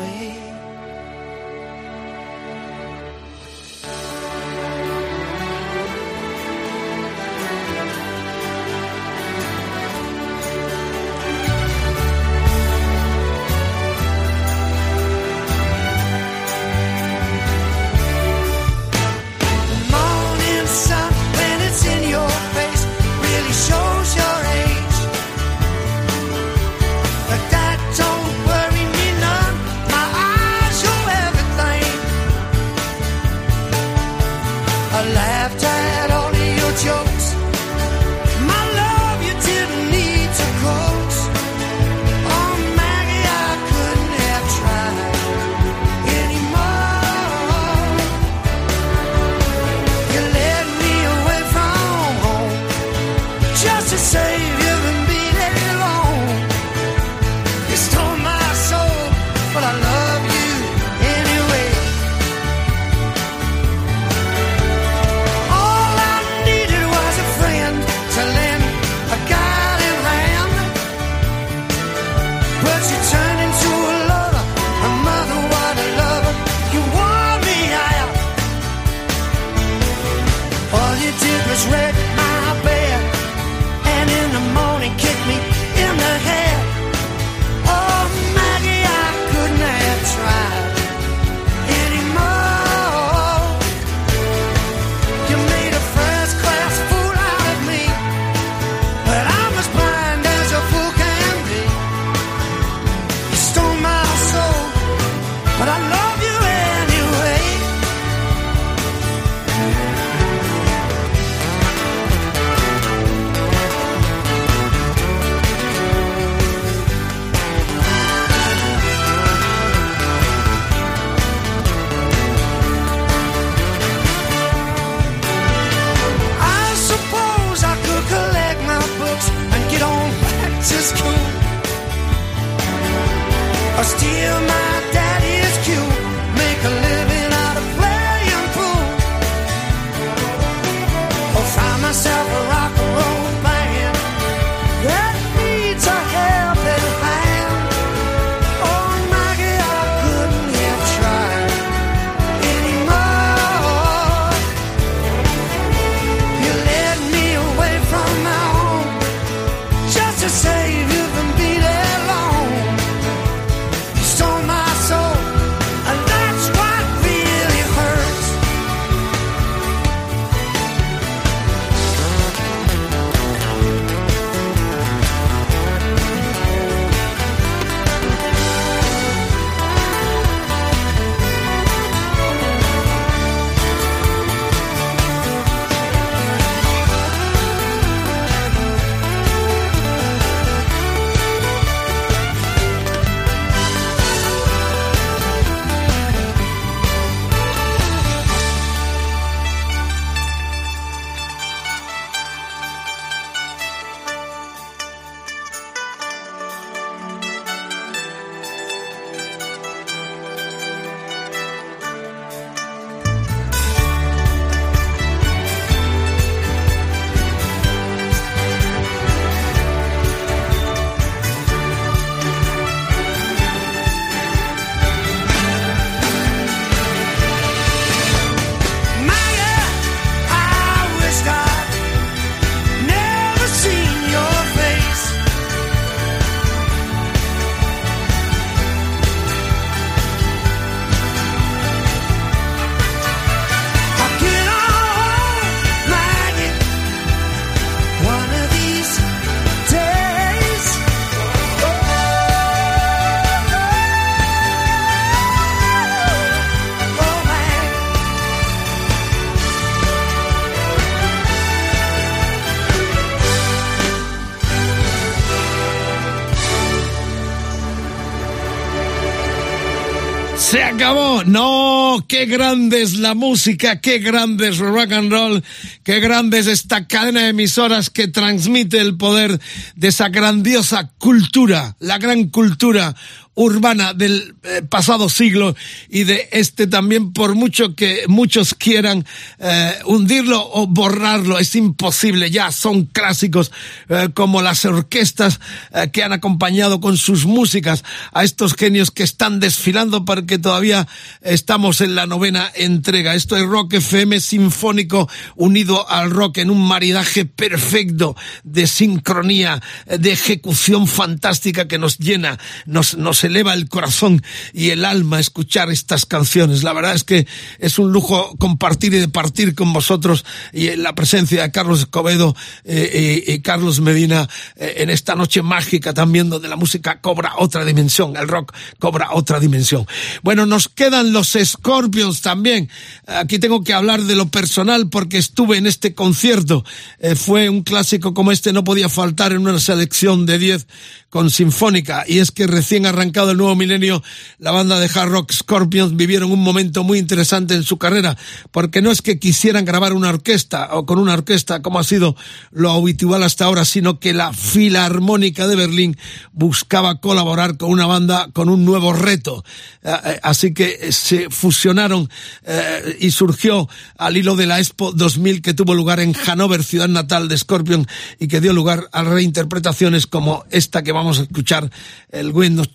Qué grande es la música, qué grande es rock and roll, qué grande es esta cadena de emisoras que transmite el poder de esa grandiosa cultura, la gran cultura urbana del eh, pasado siglo y de este también, por mucho que muchos quieran eh, hundirlo o borrarlo, es imposible, ya son clásicos eh, como las orquestas eh, que han acompañado con sus músicas a estos genios que están desfilando porque todavía estamos en la novena entrega. Esto es Rock FM sinfónico unido al rock en un maridaje perfecto de sincronía, de ejecución fantástica que nos llena, nos, nos eleva el corazón y el alma escuchar estas canciones. La verdad es que es un lujo compartir y departir con vosotros y en la presencia de Carlos Escobedo eh, y, y Carlos Medina eh, en esta noche mágica también donde la música cobra otra dimensión, el rock cobra otra dimensión. Bueno, nos quedan los Scorpions también. Aquí tengo que hablar de lo personal porque estuve en este concierto. Eh, fue un clásico como este, no podía faltar en una selección de 10 con Sinfónica. Y es que recién el nuevo milenio, la banda de hard rock Scorpions vivieron un momento muy interesante en su carrera, porque no es que quisieran grabar una orquesta o con una orquesta como ha sido lo habitual hasta ahora, sino que la Filarmónica de Berlín buscaba colaborar con una banda con un nuevo reto. Eh, eh, Así que se fusionaron eh, y surgió al hilo de la Expo 2000 que tuvo lugar en Hannover, ciudad natal de Scorpion, y que dio lugar a reinterpretaciones como esta que vamos a escuchar, el Wind of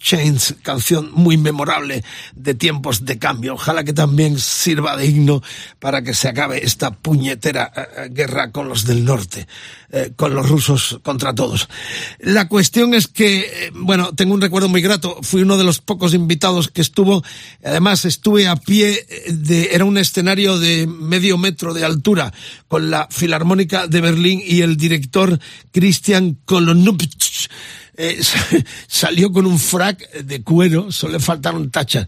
Canción muy memorable de tiempos de cambio. Ojalá que también sirva de himno para que se acabe esta puñetera eh, guerra con los del norte, eh, con los rusos contra todos. La cuestión es que, eh, bueno, tengo un recuerdo muy grato. Fui uno de los pocos invitados que estuvo. Además, estuve a pie de, era un escenario de medio metro de altura con la Filarmónica de Berlín y el director Christian Kolonowicz eh, [LAUGHS] salió con un frac de cuero, solo le faltaron tachas.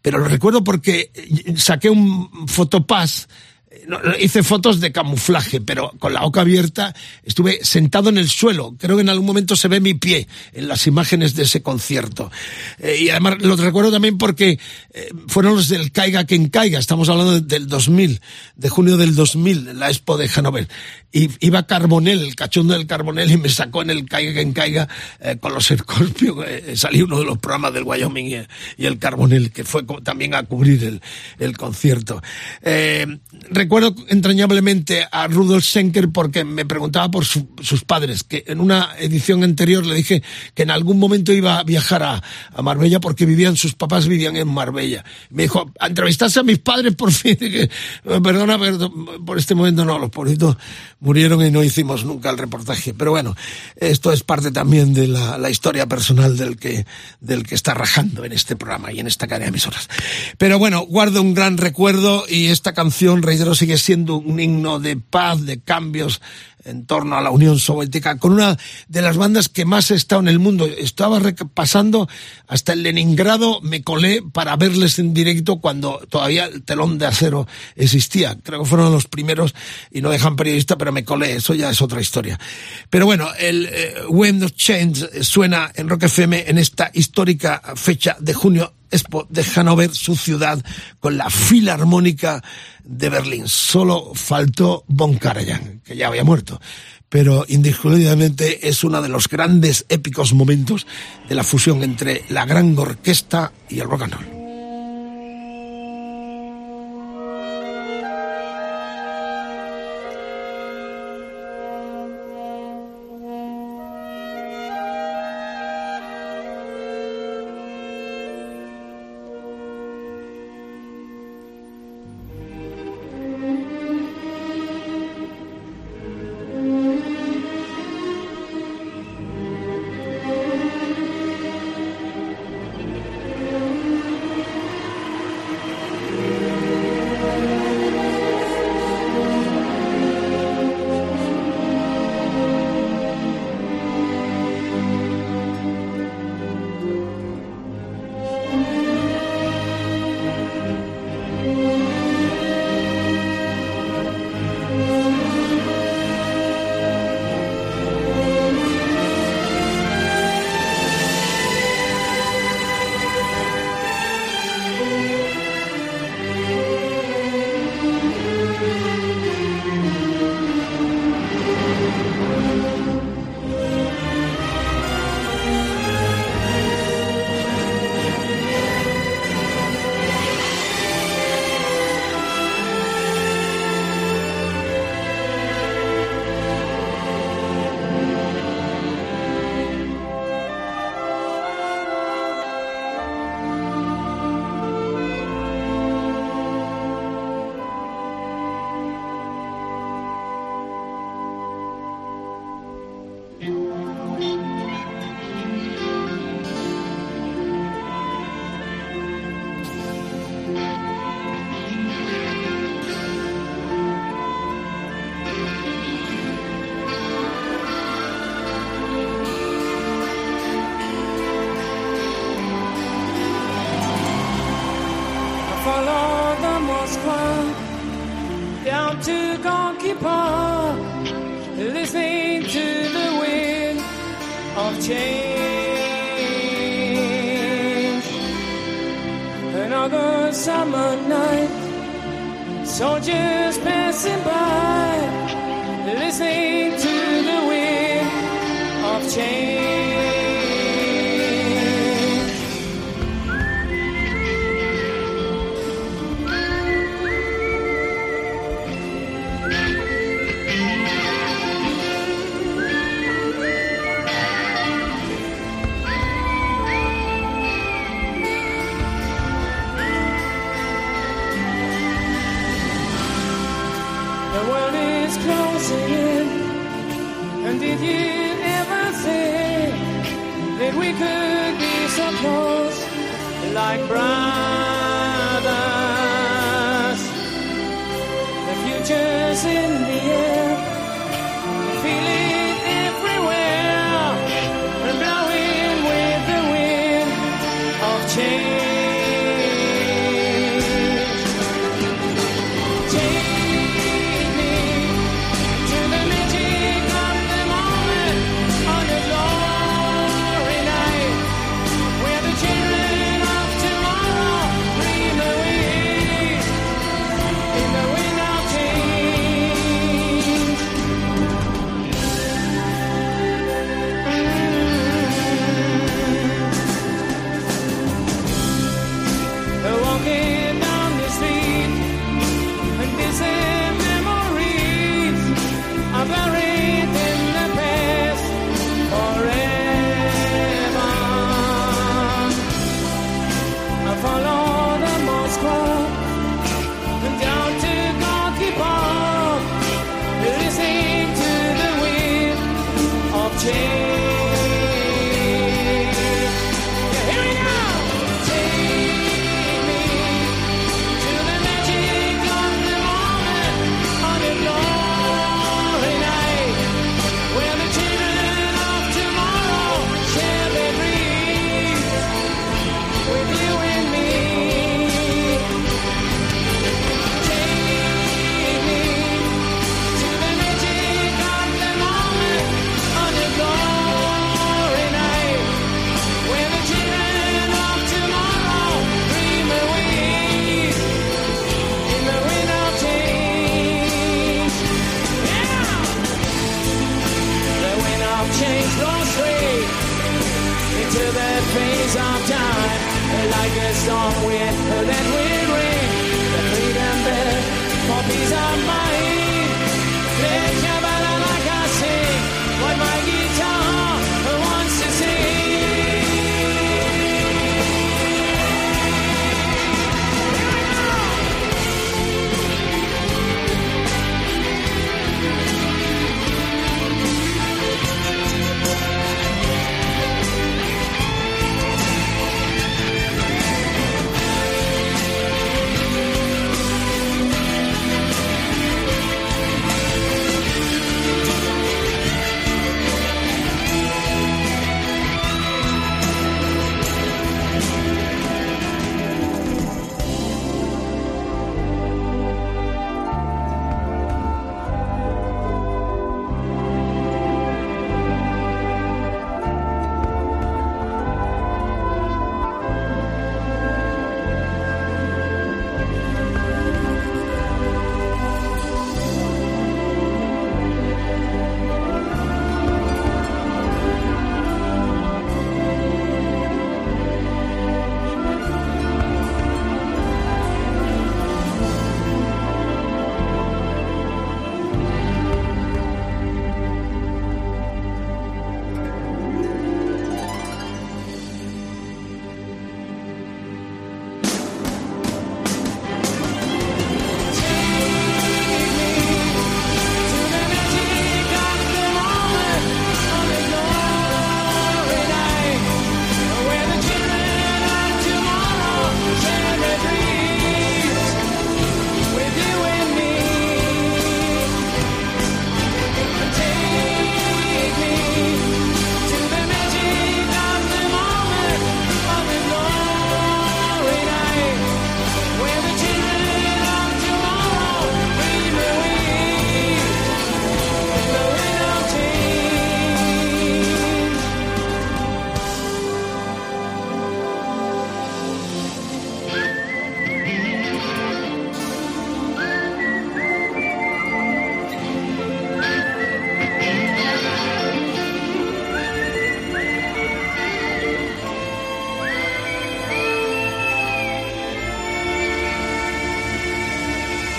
Pero lo recuerdo porque saqué un fotopass, eh, hice fotos de camuflaje, pero con la boca abierta estuve sentado en el suelo. Creo que en algún momento se ve mi pie en las imágenes de ese concierto. Eh, y además lo recuerdo también porque eh, fueron los del Caiga quien caiga. Estamos hablando del 2000, de junio del 2000, la Expo de Hannover. Y iba Carbonell, el cachondo del Carbonell, y me sacó en el Caiga quien caiga eh, con los Scorpio. [LAUGHS] Salí uno de los programas del Wyoming y, el Carbonell, que fue también a cubrir el, el concierto. Eh, recuerdo entrañablemente a Rudolf Schenker porque me preguntaba por su- sus padres, que en una edición anterior le dije que en algún momento iba a viajar a, a Marbella porque vivían, sus papás vivían en Marbella. Me dijo, entrevistaste a mis padres por fin. [LAUGHS] Dije, perdona, perdón, por este momento no, los pobritos murieron y no hicimos nunca el reportaje. Pero bueno, esto es parte también de la, la historia personal del que, del que está rajando en este programa y en esta cadena de emisoras. Pero bueno, guardo un gran recuerdo y esta canción, reitero, sigue siendo un himno de paz, de cambios en torno a la Unión Soviética, con una de las bandas que más he estado en el mundo. Estaba pasando hasta el Leningrado, me colé para verles en directo cuando todavía el telón de acero existía. Creo que fueron los primeros y no dejan periodista, pero me colé, eso ya es otra historia. Pero bueno, el eh, Wind of Change suena en Rock FM en esta histórica fecha de junio Expo de Hannover, su ciudad, con la Filarmónica de Berlín. Solo faltó Von Karajan, que ya había muerto. Pero indiscutiblemente es uno de los grandes épicos momentos de la fusión entre la gran orquesta y el rock.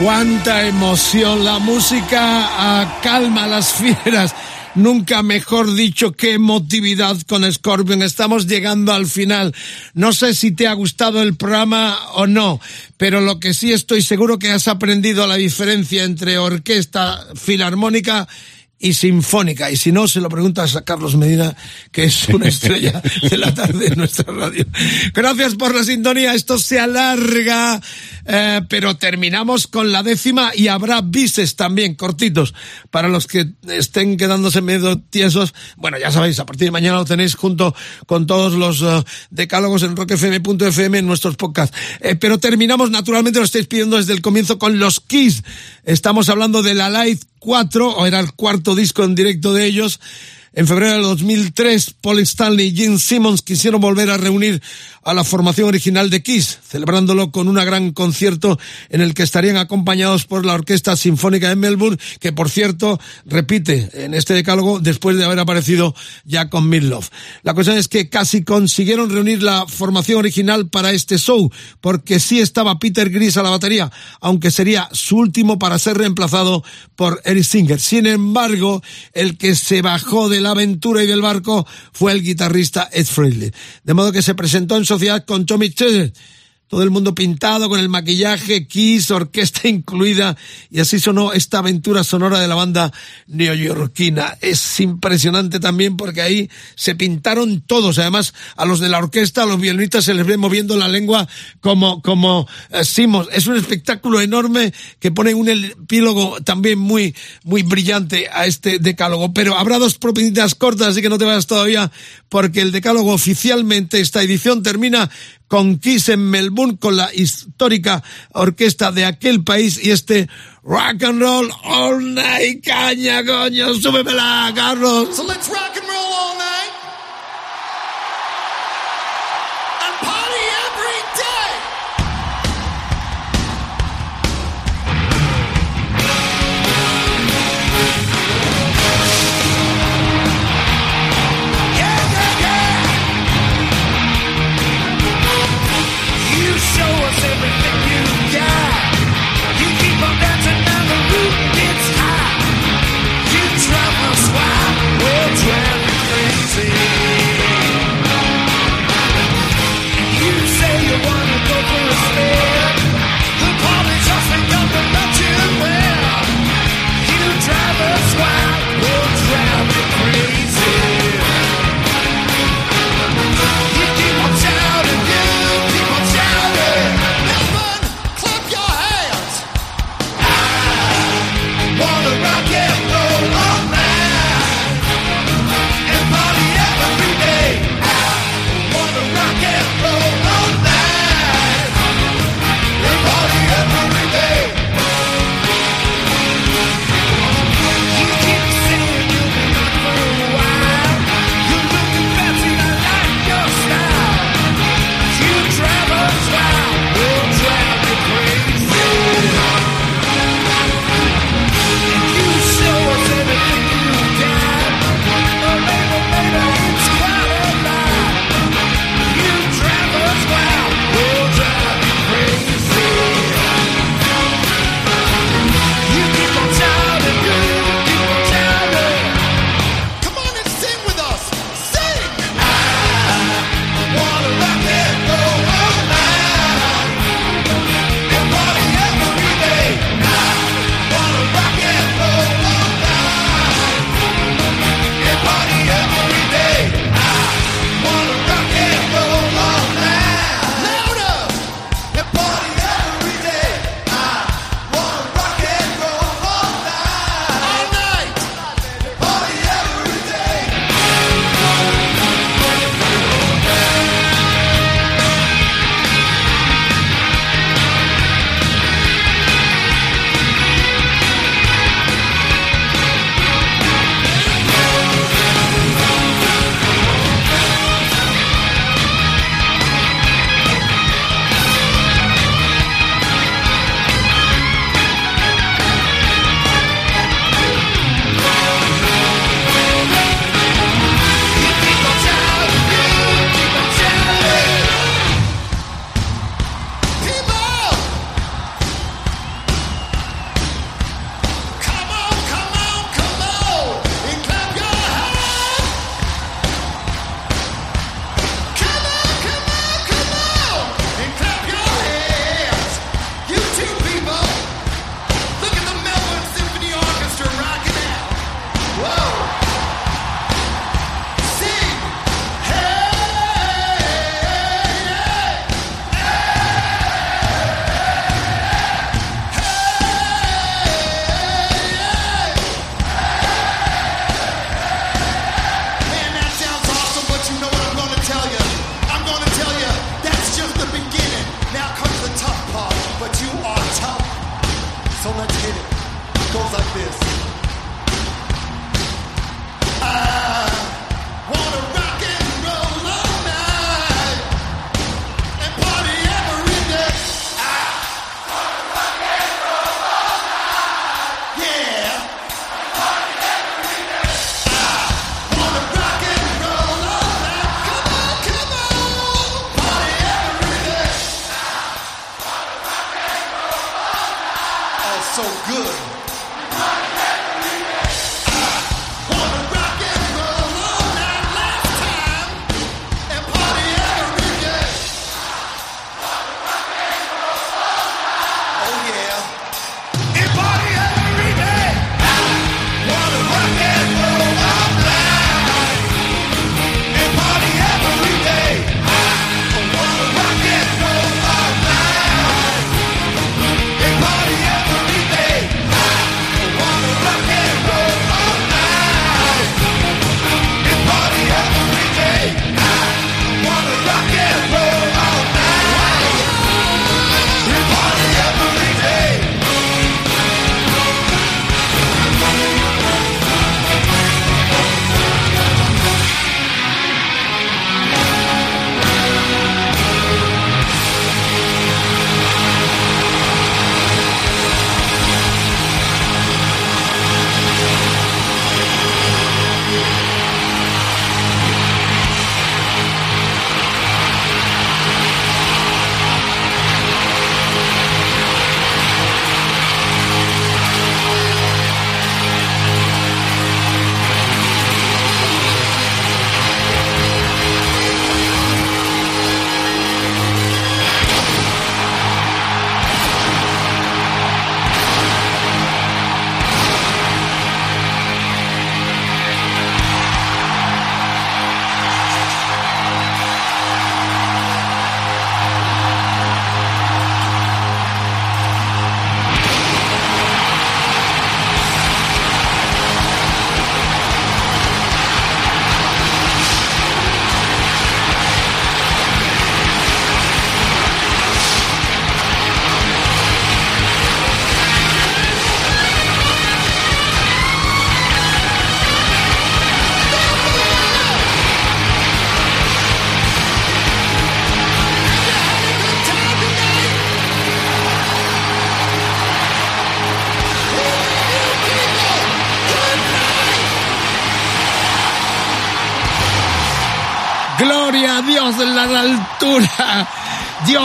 Cuánta emoción, la música ah, calma a las fieras. Nunca mejor dicho, qué emotividad con Scorpion. Estamos llegando al final. No sé si te ha gustado el programa o no, pero lo que sí estoy seguro que has aprendido la diferencia entre orquesta filarmónica y sinfónica. Y si no, se lo preguntas a Carlos Medina, que es una estrella [LAUGHS] de la tarde en nuestra radio. Gracias por la sintonía. Esto se alarga, eh, pero terminamos con la décima y habrá bises también, cortitos, para los que estén quedándose medio tiesos. Bueno, ya sabéis, a partir de mañana lo tenéis junto con todos los eh, decálogos en rockfm.fm en nuestros podcasts. Eh, pero terminamos, naturalmente, lo estáis pidiendo desde el comienzo con los Kiss. Estamos hablando de la Live 4, o era el cuarto disco en directo de ellos. En febrero del 2003, Paul Stanley y Gene Simmons quisieron volver a reunir a la formación original de Kiss, celebrándolo con un gran concierto en el que estarían acompañados por la Orquesta Sinfónica de Melbourne, que por cierto repite en este decálogo después de haber aparecido ya con Midlove. La cuestión es que casi consiguieron reunir la formación original para este show, porque sí estaba Peter Gris a la batería, aunque sería su último para ser reemplazado por Eric Singer. Sin embargo, el que se bajó de la aventura y del barco fue el guitarrista Ed Frehley. De modo que se presentó en sociedad con Tommy Chester. Todo el mundo pintado con el maquillaje, Kiss, orquesta [LAUGHS] incluida, y así sonó esta aventura sonora de la banda neoyorquina. Es impresionante también porque ahí se pintaron todos. Además, a los de la orquesta, a los violinistas se les ve moviendo la lengua como, como eh, Simos. Es un espectáculo enorme que pone un epílogo también muy, muy brillante a este decálogo. Pero habrá dos propiedades cortas, así que no te vayas todavía, porque el decálogo oficialmente, esta edición termina con Kiss Melbourne, con la histórica orquesta de aquel país y este rock and roll all night, caña, coño, súbemela, Carlos. So let's rock and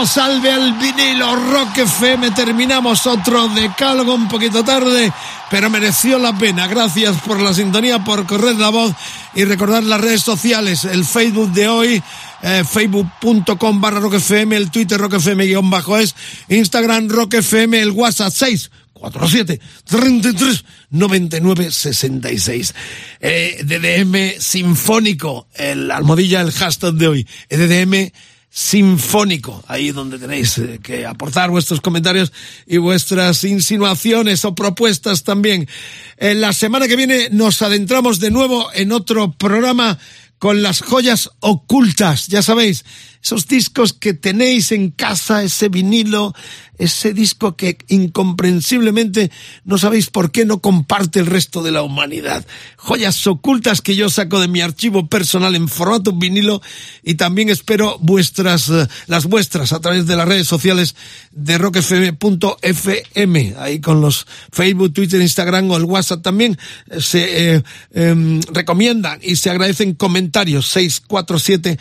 Salve al vinilo Rock FM. Terminamos otro decálogo un poquito tarde, pero mereció la pena. Gracias por la sintonía, por correr la voz y recordar las redes sociales. El Facebook de hoy, eh, facebook.com barra Rock FM, el Twitter Rock FM guion bajo es, Instagram Rock FM, el WhatsApp 6 47 33 99 66. Eh, DDM Sinfónico, el almohadilla, el hashtag de hoy. DDM Sinfónico, ahí donde tenéis eh, que aportar vuestros comentarios y vuestras insinuaciones o propuestas también. En la semana que viene nos adentramos de nuevo en otro programa con las joyas ocultas, ya sabéis, esos discos que tenéis en casa, ese vinilo, ese disco que incomprensiblemente no sabéis por qué no comparte el resto de la humanidad. Joyas ocultas que yo saco de mi archivo personal en formato vinilo y también espero vuestras, eh, las vuestras a través de las redes sociales de rockfm.fm, ahí con los Facebook, Twitter, Instagram o el WhatsApp también eh, se eh, em, recomiendan y se agradecen comentarios 647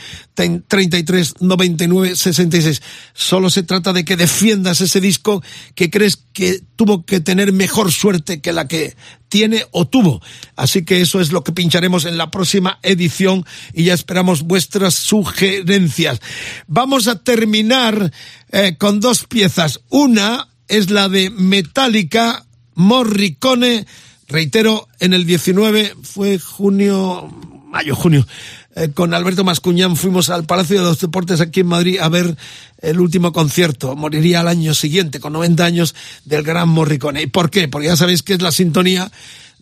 33 99 66. Solo se trata de que defiendas ese disco que crees que tuvo que tener mejor suerte que la que tiene o tuvo. Así que eso es lo que pincharemos en la próxima edición y ya esperamos vuestras sugerencias. Vamos a terminar eh, con dos piezas. Una es la de Metallica, Morricone, reitero, en el 19 fue junio, mayo, junio, eh, con Alberto Mascuñán fuimos al Palacio de los Deportes aquí en Madrid a ver el último concierto. Moriría al año siguiente, con 90 años, del gran Morricone. ¿Y por qué? Porque ya sabéis que es la sintonía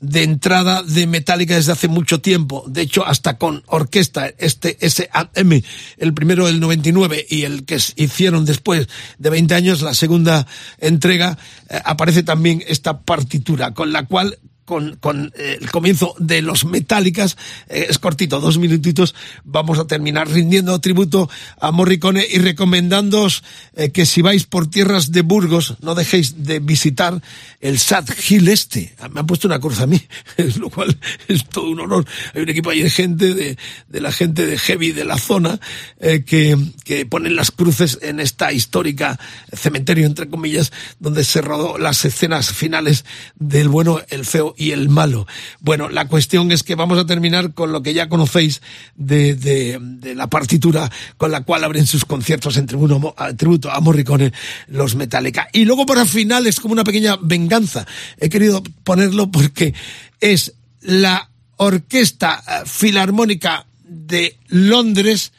de entrada de Metallica desde hace mucho tiempo. De hecho, hasta con orquesta, este SM, el primero del 99 y el que hicieron después de 20 años, la segunda entrega, eh, aparece también esta partitura, con la cual con, con eh, el comienzo de los Metálicas, eh, es cortito, dos minutitos, vamos a terminar rindiendo tributo a Morricone y recomendándoos eh, que si vais por tierras de Burgos, no dejéis de visitar el Sad Hill este. Me han puesto una cruz a mí, [LAUGHS] lo cual es todo un honor. Hay un equipo ahí de gente, de, de la gente de heavy de la zona, eh, que, que ponen las cruces en esta histórica cementerio, entre comillas, donde se rodó las escenas finales del bueno, el feo y el malo. Bueno, la cuestión es que vamos a terminar con lo que ya conocéis de, de, la partitura con la cual abren sus conciertos en tributo, a, tributo a Morricone los Metallica. Y luego para final es como una pequeña venganza. He querido ponerlo porque es la Orquesta eh, Filarmónica de Londres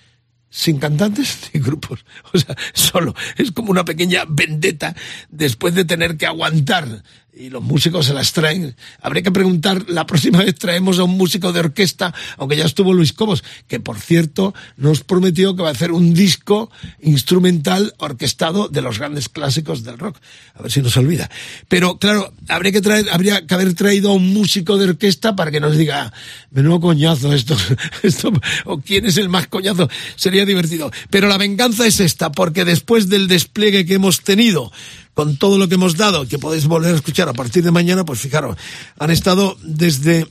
sin cantantes [LAUGHS] ni grupos. O sea, solo. Es como una pequeña vendetta después de tener que aguantar y los músicos se las traen. Habría que preguntar, la próxima vez traemos a un músico de orquesta, aunque ya estuvo Luis Cobos, que por cierto nos prometió que va a hacer un disco instrumental orquestado de los grandes clásicos del rock. A ver si nos olvida. Pero claro, habría que traer, habría que haber traído a un músico de orquesta para que nos diga, menudo coñazo esto, [LAUGHS] esto, o quién es el más coñazo. Sería divertido. Pero la venganza es esta, porque después del despliegue que hemos tenido, con todo lo que hemos dado, que podéis volver a escuchar a partir de mañana, pues fijaros, han estado desde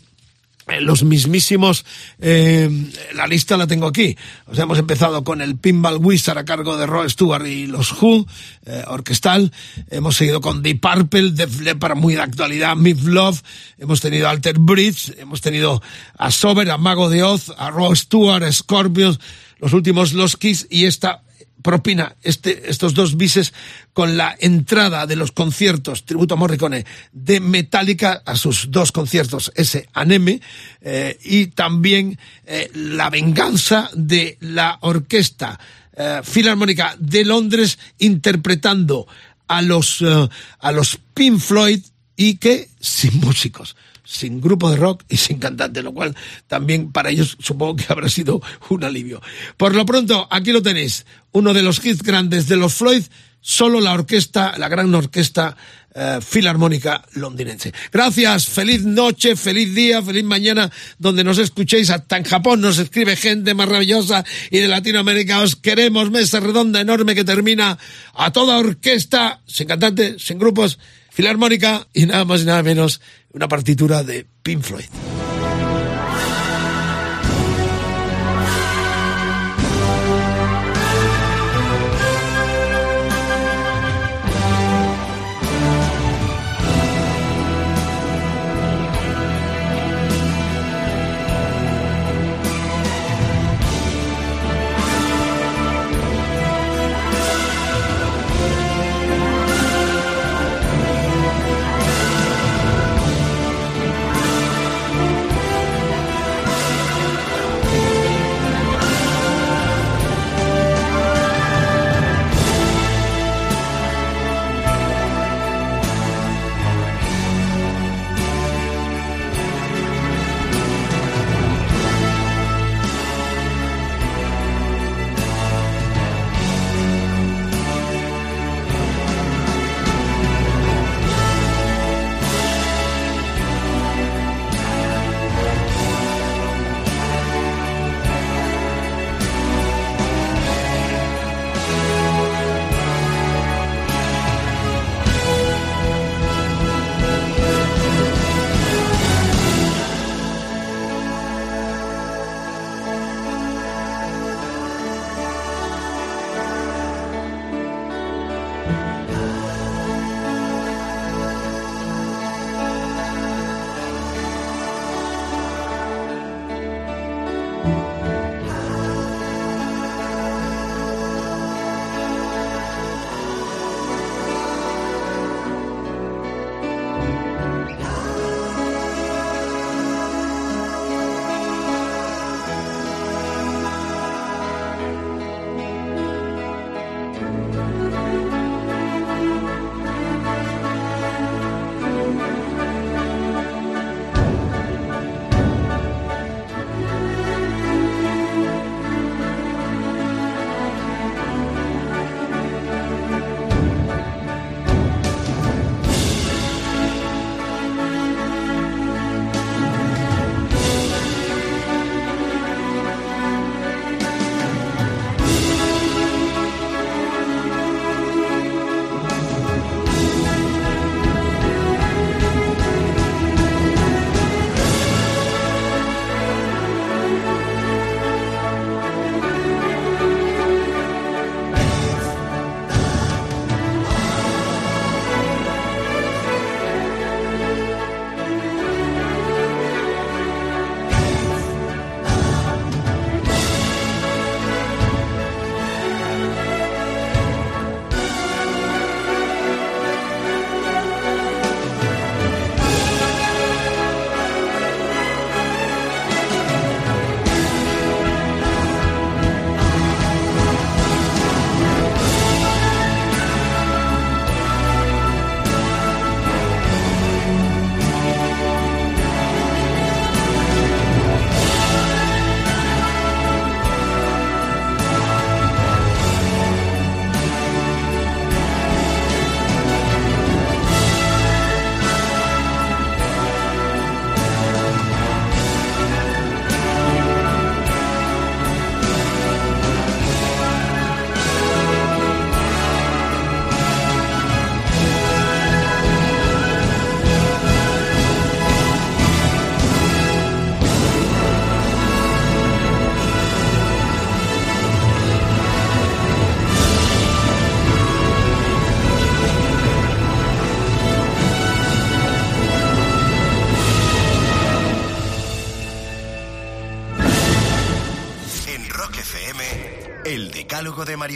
los mismísimos, eh, la lista la tengo aquí. O sea, hemos empezado con el Pinball Wizard a cargo de Rod Stewart y los Who, eh, orquestal. Hemos seguido con Deep Purple, Def Leppard, muy de actualidad, Miff Love. Hemos tenido Alter Bridge, hemos tenido a Sober, a Mago de Oz, a Rod Stewart, a Scorpions, los últimos Los Kiss y esta propina este, estos dos bises con la entrada de los conciertos tributo a Morricone de Metallica a sus dos conciertos, ese Aneme, eh, y también eh, la venganza de la orquesta eh, filarmónica de Londres interpretando a los, eh, a los Pink Floyd y que sin músicos sin grupo de rock y sin cantante, lo cual también para ellos supongo que habrá sido un alivio. Por lo pronto, aquí lo tenéis, uno de los hits grandes de los Floyd, solo la orquesta, la gran orquesta eh, filarmónica londinense. Gracias, feliz noche, feliz día, feliz mañana, donde nos escuchéis. Hasta en Japón nos escribe gente maravillosa y de Latinoamérica os queremos. Mesa redonda enorme que termina a toda orquesta, sin cantante, sin grupos, filarmónica y nada más y nada menos una partitura de Pink Floyd.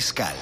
Mariscal